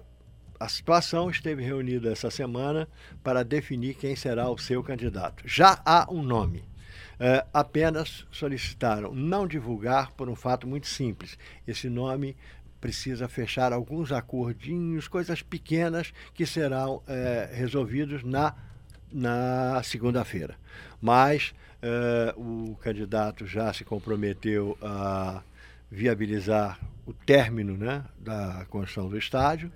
a situação esteve reunida essa semana para definir quem será o seu candidato. Já há um nome. É, apenas solicitaram não divulgar por um fato muito simples. Esse nome precisa fechar alguns acordinhos, coisas pequenas que serão é, resolvidos na na segunda-feira. Mas eh, o candidato já se comprometeu a viabilizar o término né, da construção do estádio.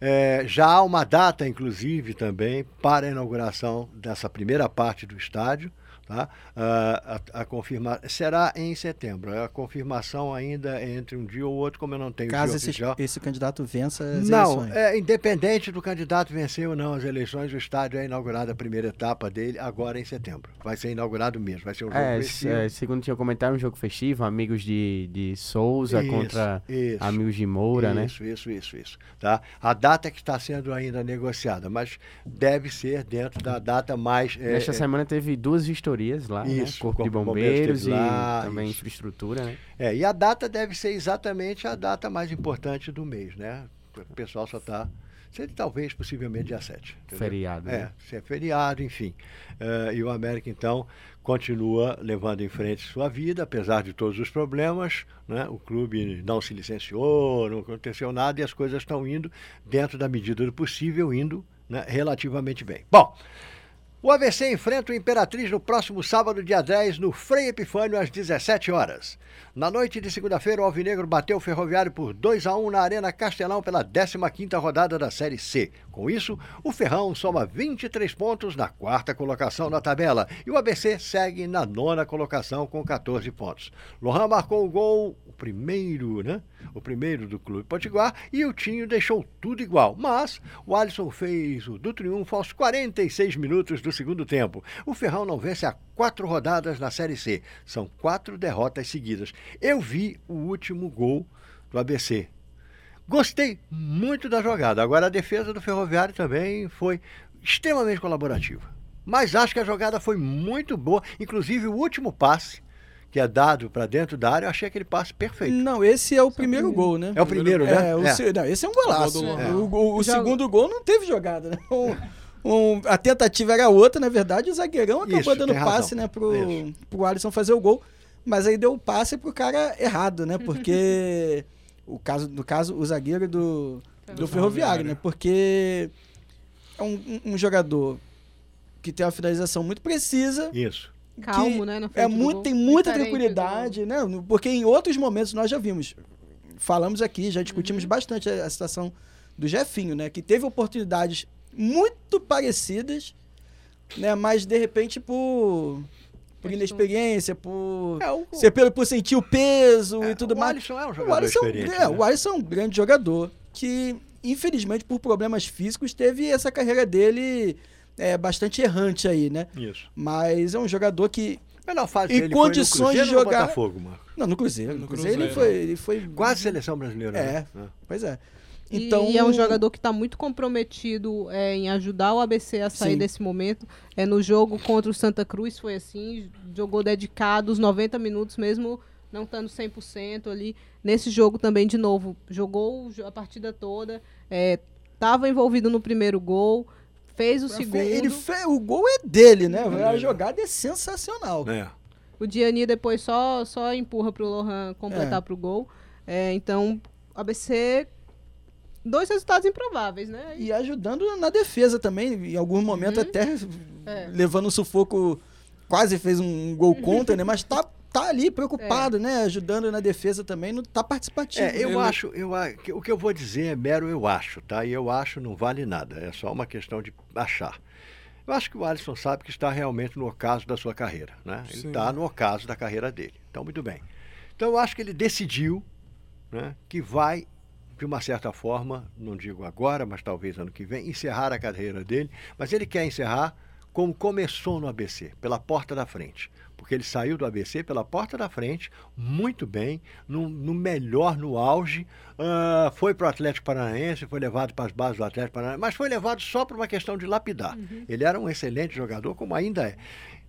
Eh, já há uma data, inclusive, também para a inauguração dessa primeira parte do estádio. Tá? Ah, a, a confirma... Será em setembro. A confirmação ainda é entre um dia ou outro, como eu não tenho Caso esse, oficial. esse candidato vença as Não, eleições. é, independente do candidato vencer ou não as eleições, o estádio é inaugurado a primeira etapa dele agora em setembro. Vai ser inaugurado mesmo, vai ser um jogo É, festivo. é, segundo tinha comentado, é um jogo festivo, amigos de, de Souza Isso, contra isso. amigos de Moura, né? Isso, isso, isso, isso. Tá? A data é que está sendo ainda negociada, mas deve ser dentro da data mais. é, Nesta é, semana teve duas vistorias lá, né? Isso, Corpo, o de Corpo de Bombeiros Bombeiros e lá, também isso. infraestrutura, né? é, e a data deve ser exatamente a data mais importante do mês, né? O pessoal só está. Seria talvez, possivelmente, dia 7. entendeu? Feriado, É, né? se é feriado, enfim. Eh, e o América, então, continua levando em frente sua vida, apesar de todos os problemas. Né? O clube não se licenciou, não aconteceu nada e as coisas estão indo, dentro da medida do possível, indo né, relativamente bem. Bom. O AVC enfrenta o Imperatriz no próximo sábado, dia 10, no Frei Epifânio, às 17 horas. Na noite de segunda-feira, o Alvinegro bateu o Ferroviário por 2 a 1 na Arena Castelão pela 15ª rodada da Série C. Com isso, o Ferrão soma 23 pontos na quarta colocação na tabela e o ABC segue na nona colocação com 14 pontos. Lohan marcou o gol, o primeiro, né? O primeiro do Clube Potiguar e o Tinho deixou tudo igual. Mas o Alisson fez o do triunfo aos 46 minutos do segundo tempo. O Ferrão não vence há quatro rodadas na Série C. São quatro derrotas seguidas. Eu vi o último gol do ABC. Gostei muito da jogada. Agora, a defesa do Ferroviário também foi extremamente colaborativa. Mas acho que a jogada foi muito boa. Inclusive, o último passe que é dado para dentro da área, eu achei aquele passe perfeito. Não, esse é o primeiro gol, né? É o primeiro, né? É, o É. se- não, esse é um golaço. O do É. O, o- o Joga- segundo gol não teve jogada, né? Um- um- a tentativa era outra, na verdade, o zagueirão acabou Isso, dando razão. passe, né, pro, Isso. pro Alisson fazer o gol. Mas aí deu o passe pro cara errado, né? Porque o caso, no caso, o zagueiro do, do Ferroviário, né? Porque é um, um- um jogador que tem uma finalização muito precisa, Isso. Calmo, né? É muito, tem muita Diferente tranquilidade, né? Porque em outros momentos nós já vimos, falamos aqui, já Uhum. discutimos bastante a, a situação do Jefinho, né? Que teve oportunidades muito parecidas, né? Mas de repente por, por inexperiência, por É, o, ser pelo por sentir o peso e tudo o mais. Alisson é um O jogador Alisson, experiente. é, né? o Alisson é um grande jogador que, infelizmente, por problemas físicos, teve essa carreira dele é, bastante errante aí, né? Isso. Mas é um jogador que. Melhor fase Em condições foi no Cruzeiro de ou no jogar- Botafogo, Marco? Não, no Cruzeiro. No, No Cruzeiro, ele Cruzeiro. foi. Ele foi Quase seleção brasileira. É. né? Pois é. E- Então, E, é um jogador que está muito comprometido é, em ajudar o ABC a sair Sim. desse momento. É, no jogo contra o Santa Cruz foi assim, jogou dedicado os 90 minutos mesmo não estando 100% ali. Nesse jogo também, de novo, jogou a partida toda, estava envolvido no primeiro gol, fez o segundo. Ele fe... O gol é dele, né? A jogada é sensacional. É. O Diani depois só, só empurra pro Lohan completar É. pro gol. É, então, ABC. Dois resultados improváveis, né? E ajudando na defesa também, em algum momento Uhum. até É. levando um sufoco, quase fez um gol contra, né? Mas tá, tá ali preocupado, né? Ajudando na defesa também, não tá participativo. É, eu Ele- acho, eu, o que eu vou dizer é mero eu acho, tá? E eu acho não vale nada, é só uma questão de achar. Eu acho que o Alisson sabe que está realmente no ocaso da sua carreira, né? Ele está no ocaso da carreira dele. Então, muito bem. Então, eu acho que ele decidiu né, que vai, de uma certa forma, não digo agora, mas talvez ano que vem, encerrar a carreira dele. Mas ele quer encerrar como começou no ABC, pela porta da frente. Porque ele saiu do ABC pela porta da frente, muito bem, no, no melhor, no auge. ah, foi para o Atlético Paranaense, foi levado para as bases do Atlético Paranaense, mas foi levado só por uma questão de lapidar. Ele era um excelente jogador, como ainda é.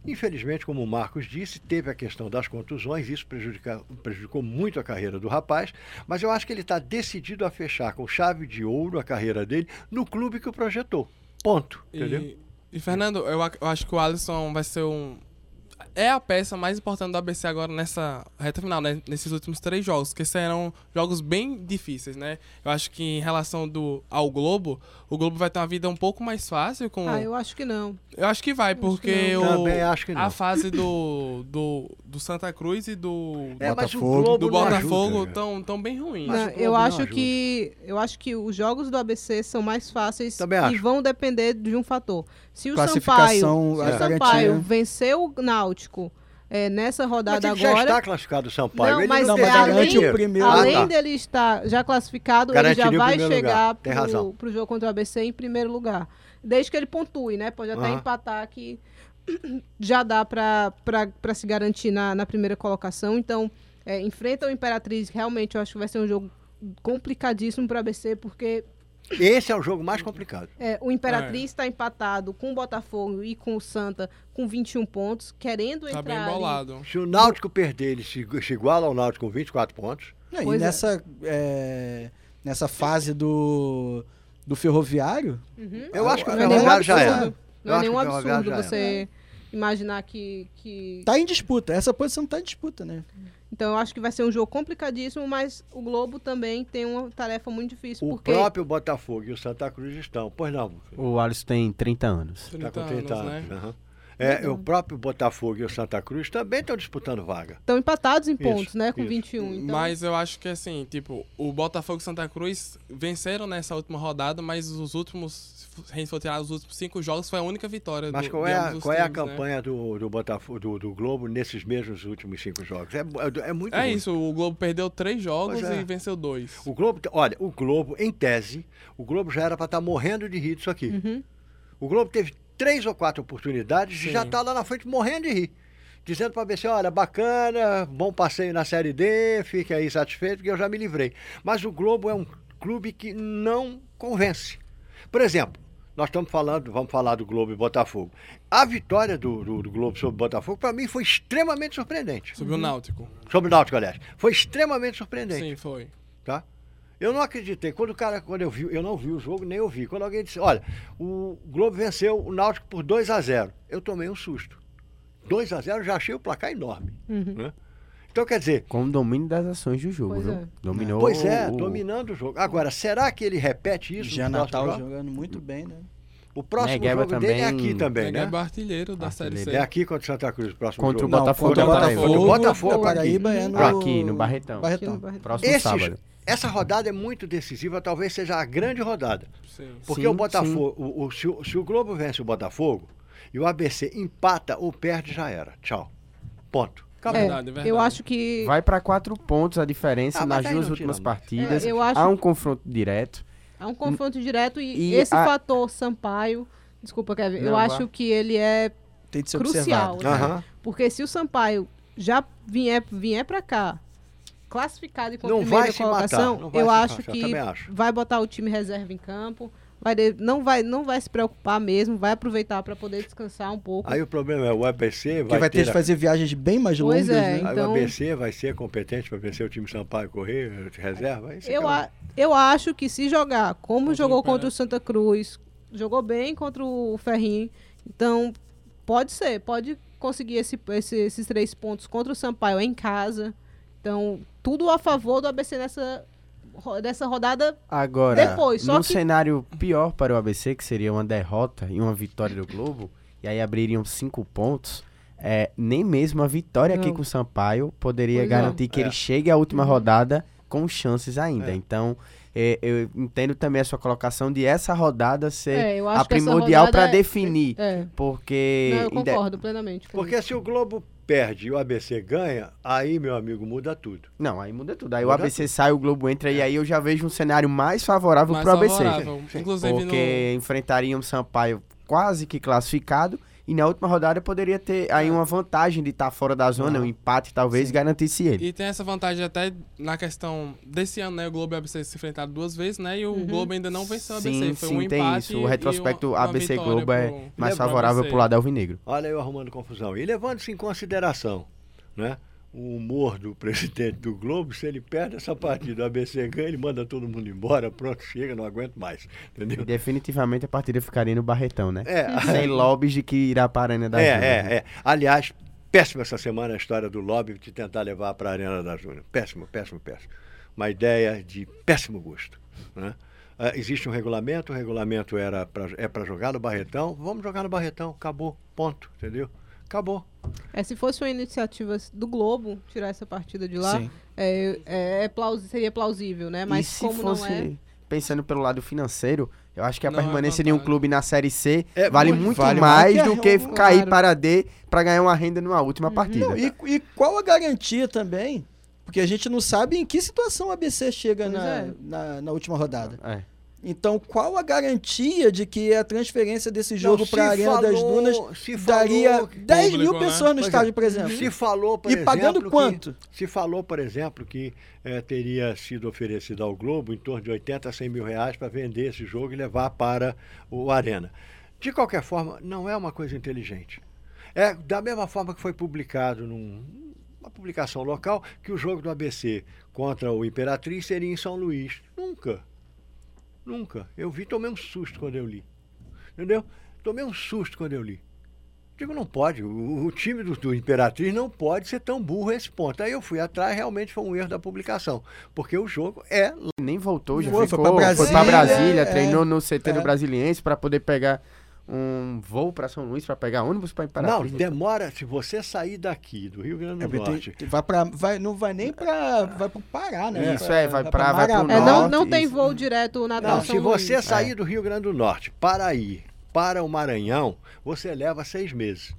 Infelizmente, como o Marcos disse, teve a questão das contusões, isso prejudicou muito a carreira do rapaz, mas eu acho que ele está decidido a fechar com chave de ouro a carreira dele no clube que o projetou. Ponto. Entendeu? E, e, Fernando, eu, eu acho que o Alisson vai ser um. É a peça mais importante do ABC agora nessa reta final, né? Nesses últimos três jogos, que serão jogos bem difíceis, né? Eu acho que em relação do, ao Globo, o Globo vai ter uma vida um pouco mais fácil com... Ah, eu acho que não. Eu acho que vai, porque que o, Também acho que não. a fase do, do, do Santa Cruz e do, É, Botafogo. Do Botafogo ajuda, estão tão bem ruins. Não, eu acho ajuda. que eu acho que os jogos do ABC são mais fáceis Também e acho. vão depender de um fator. Se o Sampaio, se o. Sampaio venceu o Náutico é, nessa Mas rodada ele já agora, está classificado o Sampaio. Não, ele mas não, mas tem garante além, o primeiro além Ah, tá. dele estar já classificado, Garantiria ele já vai chegar para o jogo contra o ABC em primeiro lugar. Desde que ele pontue, né? Pode até Aham. empatar que <clears throat> já dá para se garantir na, na primeira colocação. Então, é, enfrenta o Imperatriz. Realmente, eu acho que vai ser um jogo complicadíssimo para o ABC, porque Esse é o jogo mais complicado. é, o Imperatriz está empatado com o Botafogo e com o Santa com 21 pontos, querendo Tá bem entrar ali. bolado. Se o Náutico perder, ele se, se iguala ao Náutico com 24 pontos. Não, e é. nessa, é, nessa fase do, do ferroviário, Uhum. Eu acho que o é Ferroviário já absurdo. era. Não é nenhum absurdo já você imaginar que, que. tá em disputa. Essa posição tá em disputa, né? Então eu acho que vai ser um jogo complicadíssimo, mas o Globo também tem uma tarefa muito difícil. O porque próprio Botafogo e o Santa Cruz estão. Pois não, O Alisson tem 30 anos. 30 está com 30 anos, anos. né? aham. É, o próprio Botafogo e o Santa Cruz também estão disputando vaga. estão empatados em Isso, pontos, né? Com isso. 21. Então, Mas eu acho que assim, tipo, o Botafogo e Santa Cruz venceram nessa última rodada, mas os últimos, se a for tirar os últimos cinco jogos, foi a única vitória Mas do, qual é, a, os qual é a times, né? campanha do, do Botafogo, do, do Globo nesses mesmos últimos cinco jogos? É, é, é muito É ruim. isso, o Globo perdeu três jogos é. e venceu dois. O Globo, olha, o Globo, em tese, o Globo já era para estar morrendo de rir disso aqui. Uhum. O Globo teve três ou quatro oportunidades e Sim. já está lá na frente morrendo de rir. Dizendo para a ABC, olha, bacana, bom passeio na Série D, fique aí satisfeito, porque eu já me livrei. Mas o Globo é um clube que não convence. Por exemplo, nós estamos falando, vamos falar do Globo e Botafogo. A vitória do, do, do Globo sobre o Botafogo, para mim, foi extremamente surpreendente. Subiu o Náutico. Sobre o Náutico, aliás. Foi extremamente surpreendente Sim, foi. tá? Eu não acreditei. Quando o cara, quando eu vi, eu não vi o jogo, nem eu vi. Quando alguém disse, olha, o Globo venceu o Náutico por 2 a 0 eu tomei um susto. 2 a 0 já achei o placar enorme. Uhum. Né? Então, quer dizer, Com o domínio das ações do jogo, Pois viu? é. Dominou pois é, o- dominando o jogo. Agora, será que ele repete isso Já no Natal jogo? jogando muito bem, né? O próximo Negueba jogo dele é também- aqui também, Negueba né? é artilheiro da Série C. É aqui contra o Santa Cruz, o próximo Contra o jogo. Botafogo contra o. Botafogo, Contra o Botafogo da Paraíba é no... Aqui, no Barretão. Aqui no Barretão. Barretão. Próximo Esses- sábado. Essa rodada é muito decisiva, talvez seja a grande rodada. Sim. Porque Sim, o Botafogo, o, o- se, o, se o Globo vence o Botafogo e o ABC empata ou perde, já era. Tchau. Ponto. É, Verdade, verdade. eu acho que. Vai para quatro pontos a diferença Ah, nas duas últimas não. partidas. É, eu acho- Há um confronto direto. Há um confronto direto e, E esse a- fator Sampaio. Desculpa, Kevin. eu Não, vá. acho que ele é Tem de ser crucial. né? Porque se o Sampaio já vier, vier para cá, classificado e com a Não primeira vai se matar, colocação, não vai eu acho matar, que acho. vai botar o time reserva em campo. Vai de- não, vai, não vai se preocupar mesmo, vai aproveitar para poder descansar um pouco. Aí o problema é o ABC vai, vai ter ter de a- fazer viagens bem mais Pois longas, é, né? Aí então- o ABC vai ser competente para vencer o time Sampaio correr, reserva. Aí você Eu, a- eu acho que se jogar como o jogou contra o Santa Cruz, jogou bem contra o Ferrinho, então pode ser, pode conseguir esse- esse- esses três pontos contra o Sampaio em casa. Então, tudo a favor do ABC nessa, nessa rodada. Agora, Depois, só num que- cenário pior para o ABC, que seria uma derrota e uma vitória do Globo, e aí abririam cinco pontos, é, nem mesmo a vitória aqui Não. com o Sampaio poderia Pois garantir que É. ele chegue à última rodada com chances ainda. É. Então, é, eu entendo também a sua colocação de essa rodada ser É, a primordial para é- definir. É, Porque. não, eu concordo plenamente. com Porque se o Globo perde e o ABC ganha, aí, meu amigo, muda tudo. Não, aí muda tudo. Aí o Muda ABC sai, o Globo entra, e aí eu já vejo um cenário mais favorável Mais para o ABC. favorável. Sim, sim. Inclusive Porque enfrentariam o Sampaio quase que classificado. E na última rodada poderia ter aí uma vantagem de estar fora da zona, Aham. um empate talvez garantisse no... ele. E tem essa vantagem até na questão desse ano, né? O Globo e o ABC se enfrentaram duas vezes, né? E o Uhum. Globo ainda não venceu o ABC. Sim, Foi sim, um tem empate isso. O retrospecto uma- uma ABC vitória Globo é pro- mais favorável pro lado alvinegro. Olha eu arrumando confusão. E levando-se em consideração, né? O humor do <laughs> presidente do Globo, se ele perde essa partida, o ABC ganha, ele manda todo mundo embora, pronto, chega, não aguento mais. E Entendeu? definitivamente a partida ficaria no Barretão, né? É, <laughs> Sem lobbies de que irá para a Arena da é, é, né? é. Aliás, péssima essa semana a história do lobby de tentar levar para a Arena da Júnior. Péssimo, péssimo, péssimo. Uma ideia de péssimo gosto. Né? Ah, existe um regulamento, o regulamento era pra, é para jogar no Barretão. Vamos jogar no Barretão, acabou, ponto, entendeu? Acabou. É, se fosse uma iniciativa do Globo tirar essa partida de lá, Sim. é, é, é plaus- seria plausível, né? Mas e se como fosse, não é. pensando pelo lado financeiro, eu acho que a Não é permanência de um clube na Série C É vale muito- vale mais do que a- cair Claro. para D para ganhar uma renda numa última Uhum. partida. Não, e, e qual a garantia também? Porque a gente não sabe em que situação a ABC chega na, é. na, na última rodada. É. Então, qual a garantia de que a transferência desse jogo para a Arena das falou- Dunas se daria falou- 10 mil Público, né? pessoas no Pois é. estádio, por exemplo? Se falou, por E exemplo, pagando que- quanto? se falou, por exemplo, que eh, teria sido oferecido ao Globo em torno de 80 a 100 mil reais para vender esse jogo e levar para o Arena. De qualquer forma, não é uma coisa inteligente. É da mesma forma que foi publicado numa publicação local que o jogo do ABC contra o Imperatriz seria em São Luís. Nunca. Nunca. Eu vi, tomei um susto quando eu li. Entendeu? Tomei um susto quando eu li. Digo, não pode. O, o time do, do Imperatriz não pode ser tão burro a esse ponto. Aí eu fui atrás, realmente foi um erro da publicação. Porque o jogo é. Nem voltou, já Foi, foi ficou, pra foi pra Brasília, Brasília, é, treinou no CT é. do Brasiliense para poder pegar um voo para São Luís, para pegar ônibus para Não, Imperatriz. demora. Se você sair daqui, do Rio Grande É, do porque Norte. tem- vai pra, vai, não vai nem para vai pro Pará, né? Isso, é, vai pra- vai pro É, Marabá. não, norte, não tem isso. voo direto Natal Não, São se você Luís. sair É. do Rio Grande do Norte para ir para o Maranhão, você leva seis meses.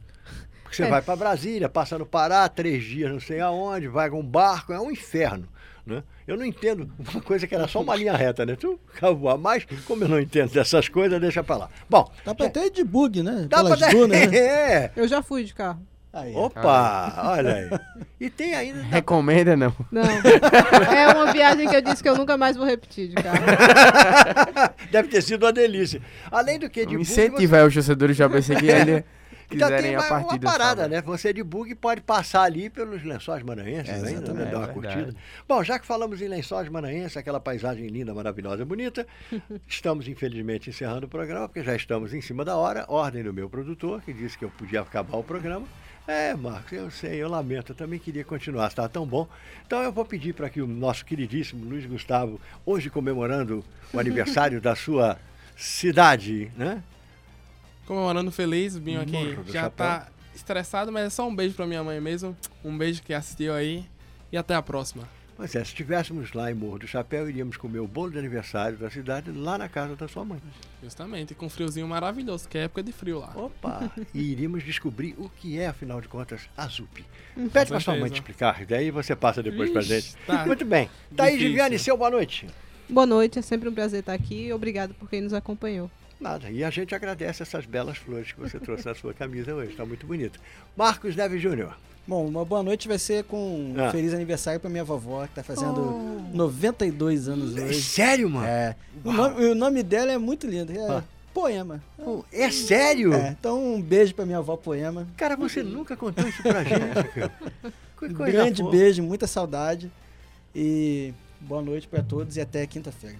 Porque você É. vai para Brasília, passa no Pará, três dias não sei aonde, vai com um barco, é um inferno. Né? Eu não entendo uma coisa que era só uma linha reta, né? Tu acabou. Mas, como eu não entendo dessas coisas, deixa pra lá. Bom, Dá pra ter de bug, né? dá Pelas pra. dunas, né? <laughs> É! Eu já fui de carro. Aí, Opa! Olha aí. <laughs> E tem ainda. Recomenda não. Não. é uma viagem que eu disse que eu nunca mais vou repetir de carro. <laughs> Deve ter sido uma delícia. Além do que de Um bug, incentivo aí os torcedores do ABC que ainda Quiserem tem a uma, uma parada, sábado. né? Você de bug pode passar ali pelos lençóis maranhenses É, ainda, né? Dar uma É curtida. Bom, já que falamos em lençóis maranhenses, aquela paisagem linda, maravilhosa, bonita, <laughs> estamos infelizmente encerrando o programa, porque já estamos em cima da hora. Ordem do meu produtor, que disse que eu podia acabar o programa. É, Marcos, eu sei, eu lamento, eu também queria continuar, está tão bom. Então eu vou pedir para que o nosso queridíssimo Luiz Gustavo, hoje comemorando o aniversário da sua cidade, né? Comemorando feliz, o Binho aqui Morro já tá estressado, mas é só um beijo pra minha mãe mesmo. Um beijo que assistiu aí. E até a próxima. Pois é, se estivéssemos lá em Morro do Chapéu, iríamos comer o bolo de aniversário da cidade lá na casa da sua mãe. Justamente, com um friozinho maravilhoso, que é época de frio lá. Opa! <laughs> e iríamos descobrir o que é, afinal de contas, a ZUP. Com Pede para sua mãe te explicar, daí você passa depois pra Ixi, gente. tá. Muito bem. Thaís Difícil. Viviane, seu boa noite. Boa noite, é sempre um prazer estar aqui. Obrigado por quem nos acompanhou. Nada. E a gente agradece essas belas flores que você trouxe na sua camisa hoje. Está muito bonito. Marcos Neves Júnior. Bom, uma boa noite vai ser com um Ah. feliz aniversário pra minha vovó, que tá fazendo Oh. 92 anos É hoje. sério, mano? É. O nome, o nome dela é muito lindo. É Ah. Poema. É sério? É, então um beijo pra minha avó Poema. Cara, você nunca contou isso pra gente, <laughs> cara. Um grande fofa. beijo, muita saudade. E boa noite pra todos e até quinta-feira.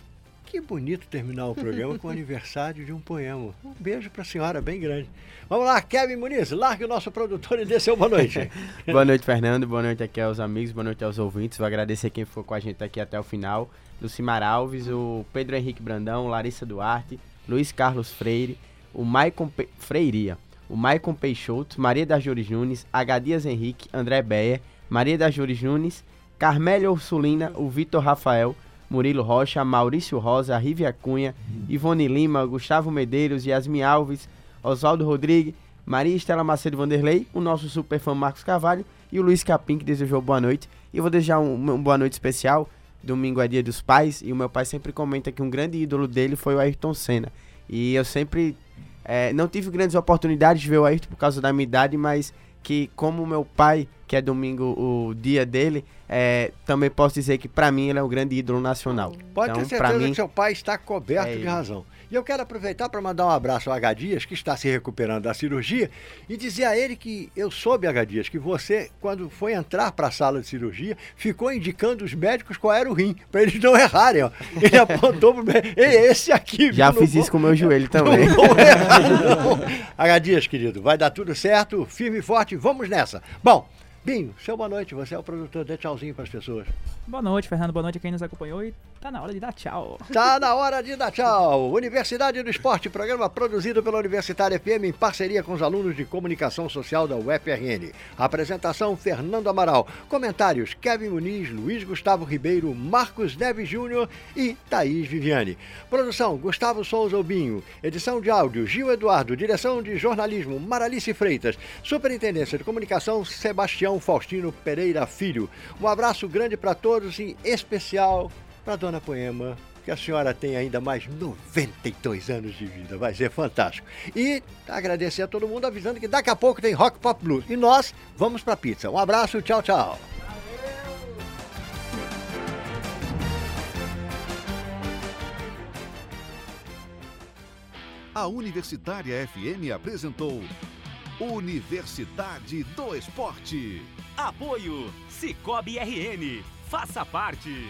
Que bonito terminar o programa com o <laughs> aniversário de um poema. Um beijo pra senhora, bem grande. Vamos lá, Kevin Muniz, largue o nosso produtor e dê seu boa noite. <laughs> Boa noite, Fernando. Boa noite aqui aos amigos, boa noite aos ouvintes. Vou agradecer quem ficou com a gente aqui até o final. Lucimar Alves, o Pedro Henrique Brandão, Larissa Duarte, Luiz Carlos Freire, o Maicon Pe... Freiria, o Maicon Peixoto, Maria das Jores Nunes, H. Dias Henrique, André Beyer, Maria das Jores Nunes, Carmélia Ursulina, o Vitor Rafael, Murilo Rocha, Maurício Rosa, Rívia Cunha, Ivone Lima, Gustavo Medeiros, Yasmin Alves, Oswaldo Rodrigues, Maria Estela Macedo Vanderlei, o nosso super fã Marcos Carvalho e o Luiz Capim, que desejou boa noite. E eu vou desejar um, uma boa noite especial. Domingo é dia dos pais e o meu pai sempre comenta que um grande ídolo dele foi o Ayrton Senna. E eu sempre eh, não tive grandes oportunidades de ver o Ayrton por causa da minha idade, mas que como meu pai, que é domingo o dia dele, eh, também posso dizer que pra mim ele é um grande ídolo nacional. Pode então, ter certeza mim, que seu pai está coberto é de razão. E eu quero aproveitar para mandar um abraço ao H. Dias, que está se recuperando da cirurgia, e dizer a ele que eu soube, H. Dias, que você, quando foi entrar para a sala de cirurgia, ficou indicando os médicos qual era o rim, para eles não errarem. Ó. Ele apontou para o médico, esse aqui. Já fiz não isso com o meu <laughs> joelho também. Não vou errar, não. H. Dias, querido, vai dar tudo certo, firme e forte, vamos nessa. Bom, Binho, seu boa noite, você é o produtor, dê tchauzinho para as pessoas. Boa noite, Fernando. Boa noite a quem nos acompanhou e tá na hora de dar tchau. Tá na hora de dar tchau. Universidade do Esporte, programa produzido pela Universitária FM em parceria com os alunos de comunicação social da UFRN. Apresentação: Fernando Amaral. Comentários: Kevin Muniz, Luiz Gustavo Ribeiro, Marcos Neves Júnior e Thaís Viviane. Produção: Gustavo Souza Obinho. Edição de áudio: Gil Eduardo. Direção de jornalismo: Maralice Freitas. Superintendência de comunicação: Sebastião Faustino Pereira Filho. Um abraço grande para todos e especial para Dona Poema, que a senhora tem ainda mais 92 anos de vida, vai ser fantástico. E agradecer a todo mundo avisando que daqui a pouco tem Rock Pop Blues. E nós vamos para pizza. Um abraço, tchau, tchau. A Universitária FM apresentou Universidade do Esporte. Apoio Cicobi RN. Faça parte.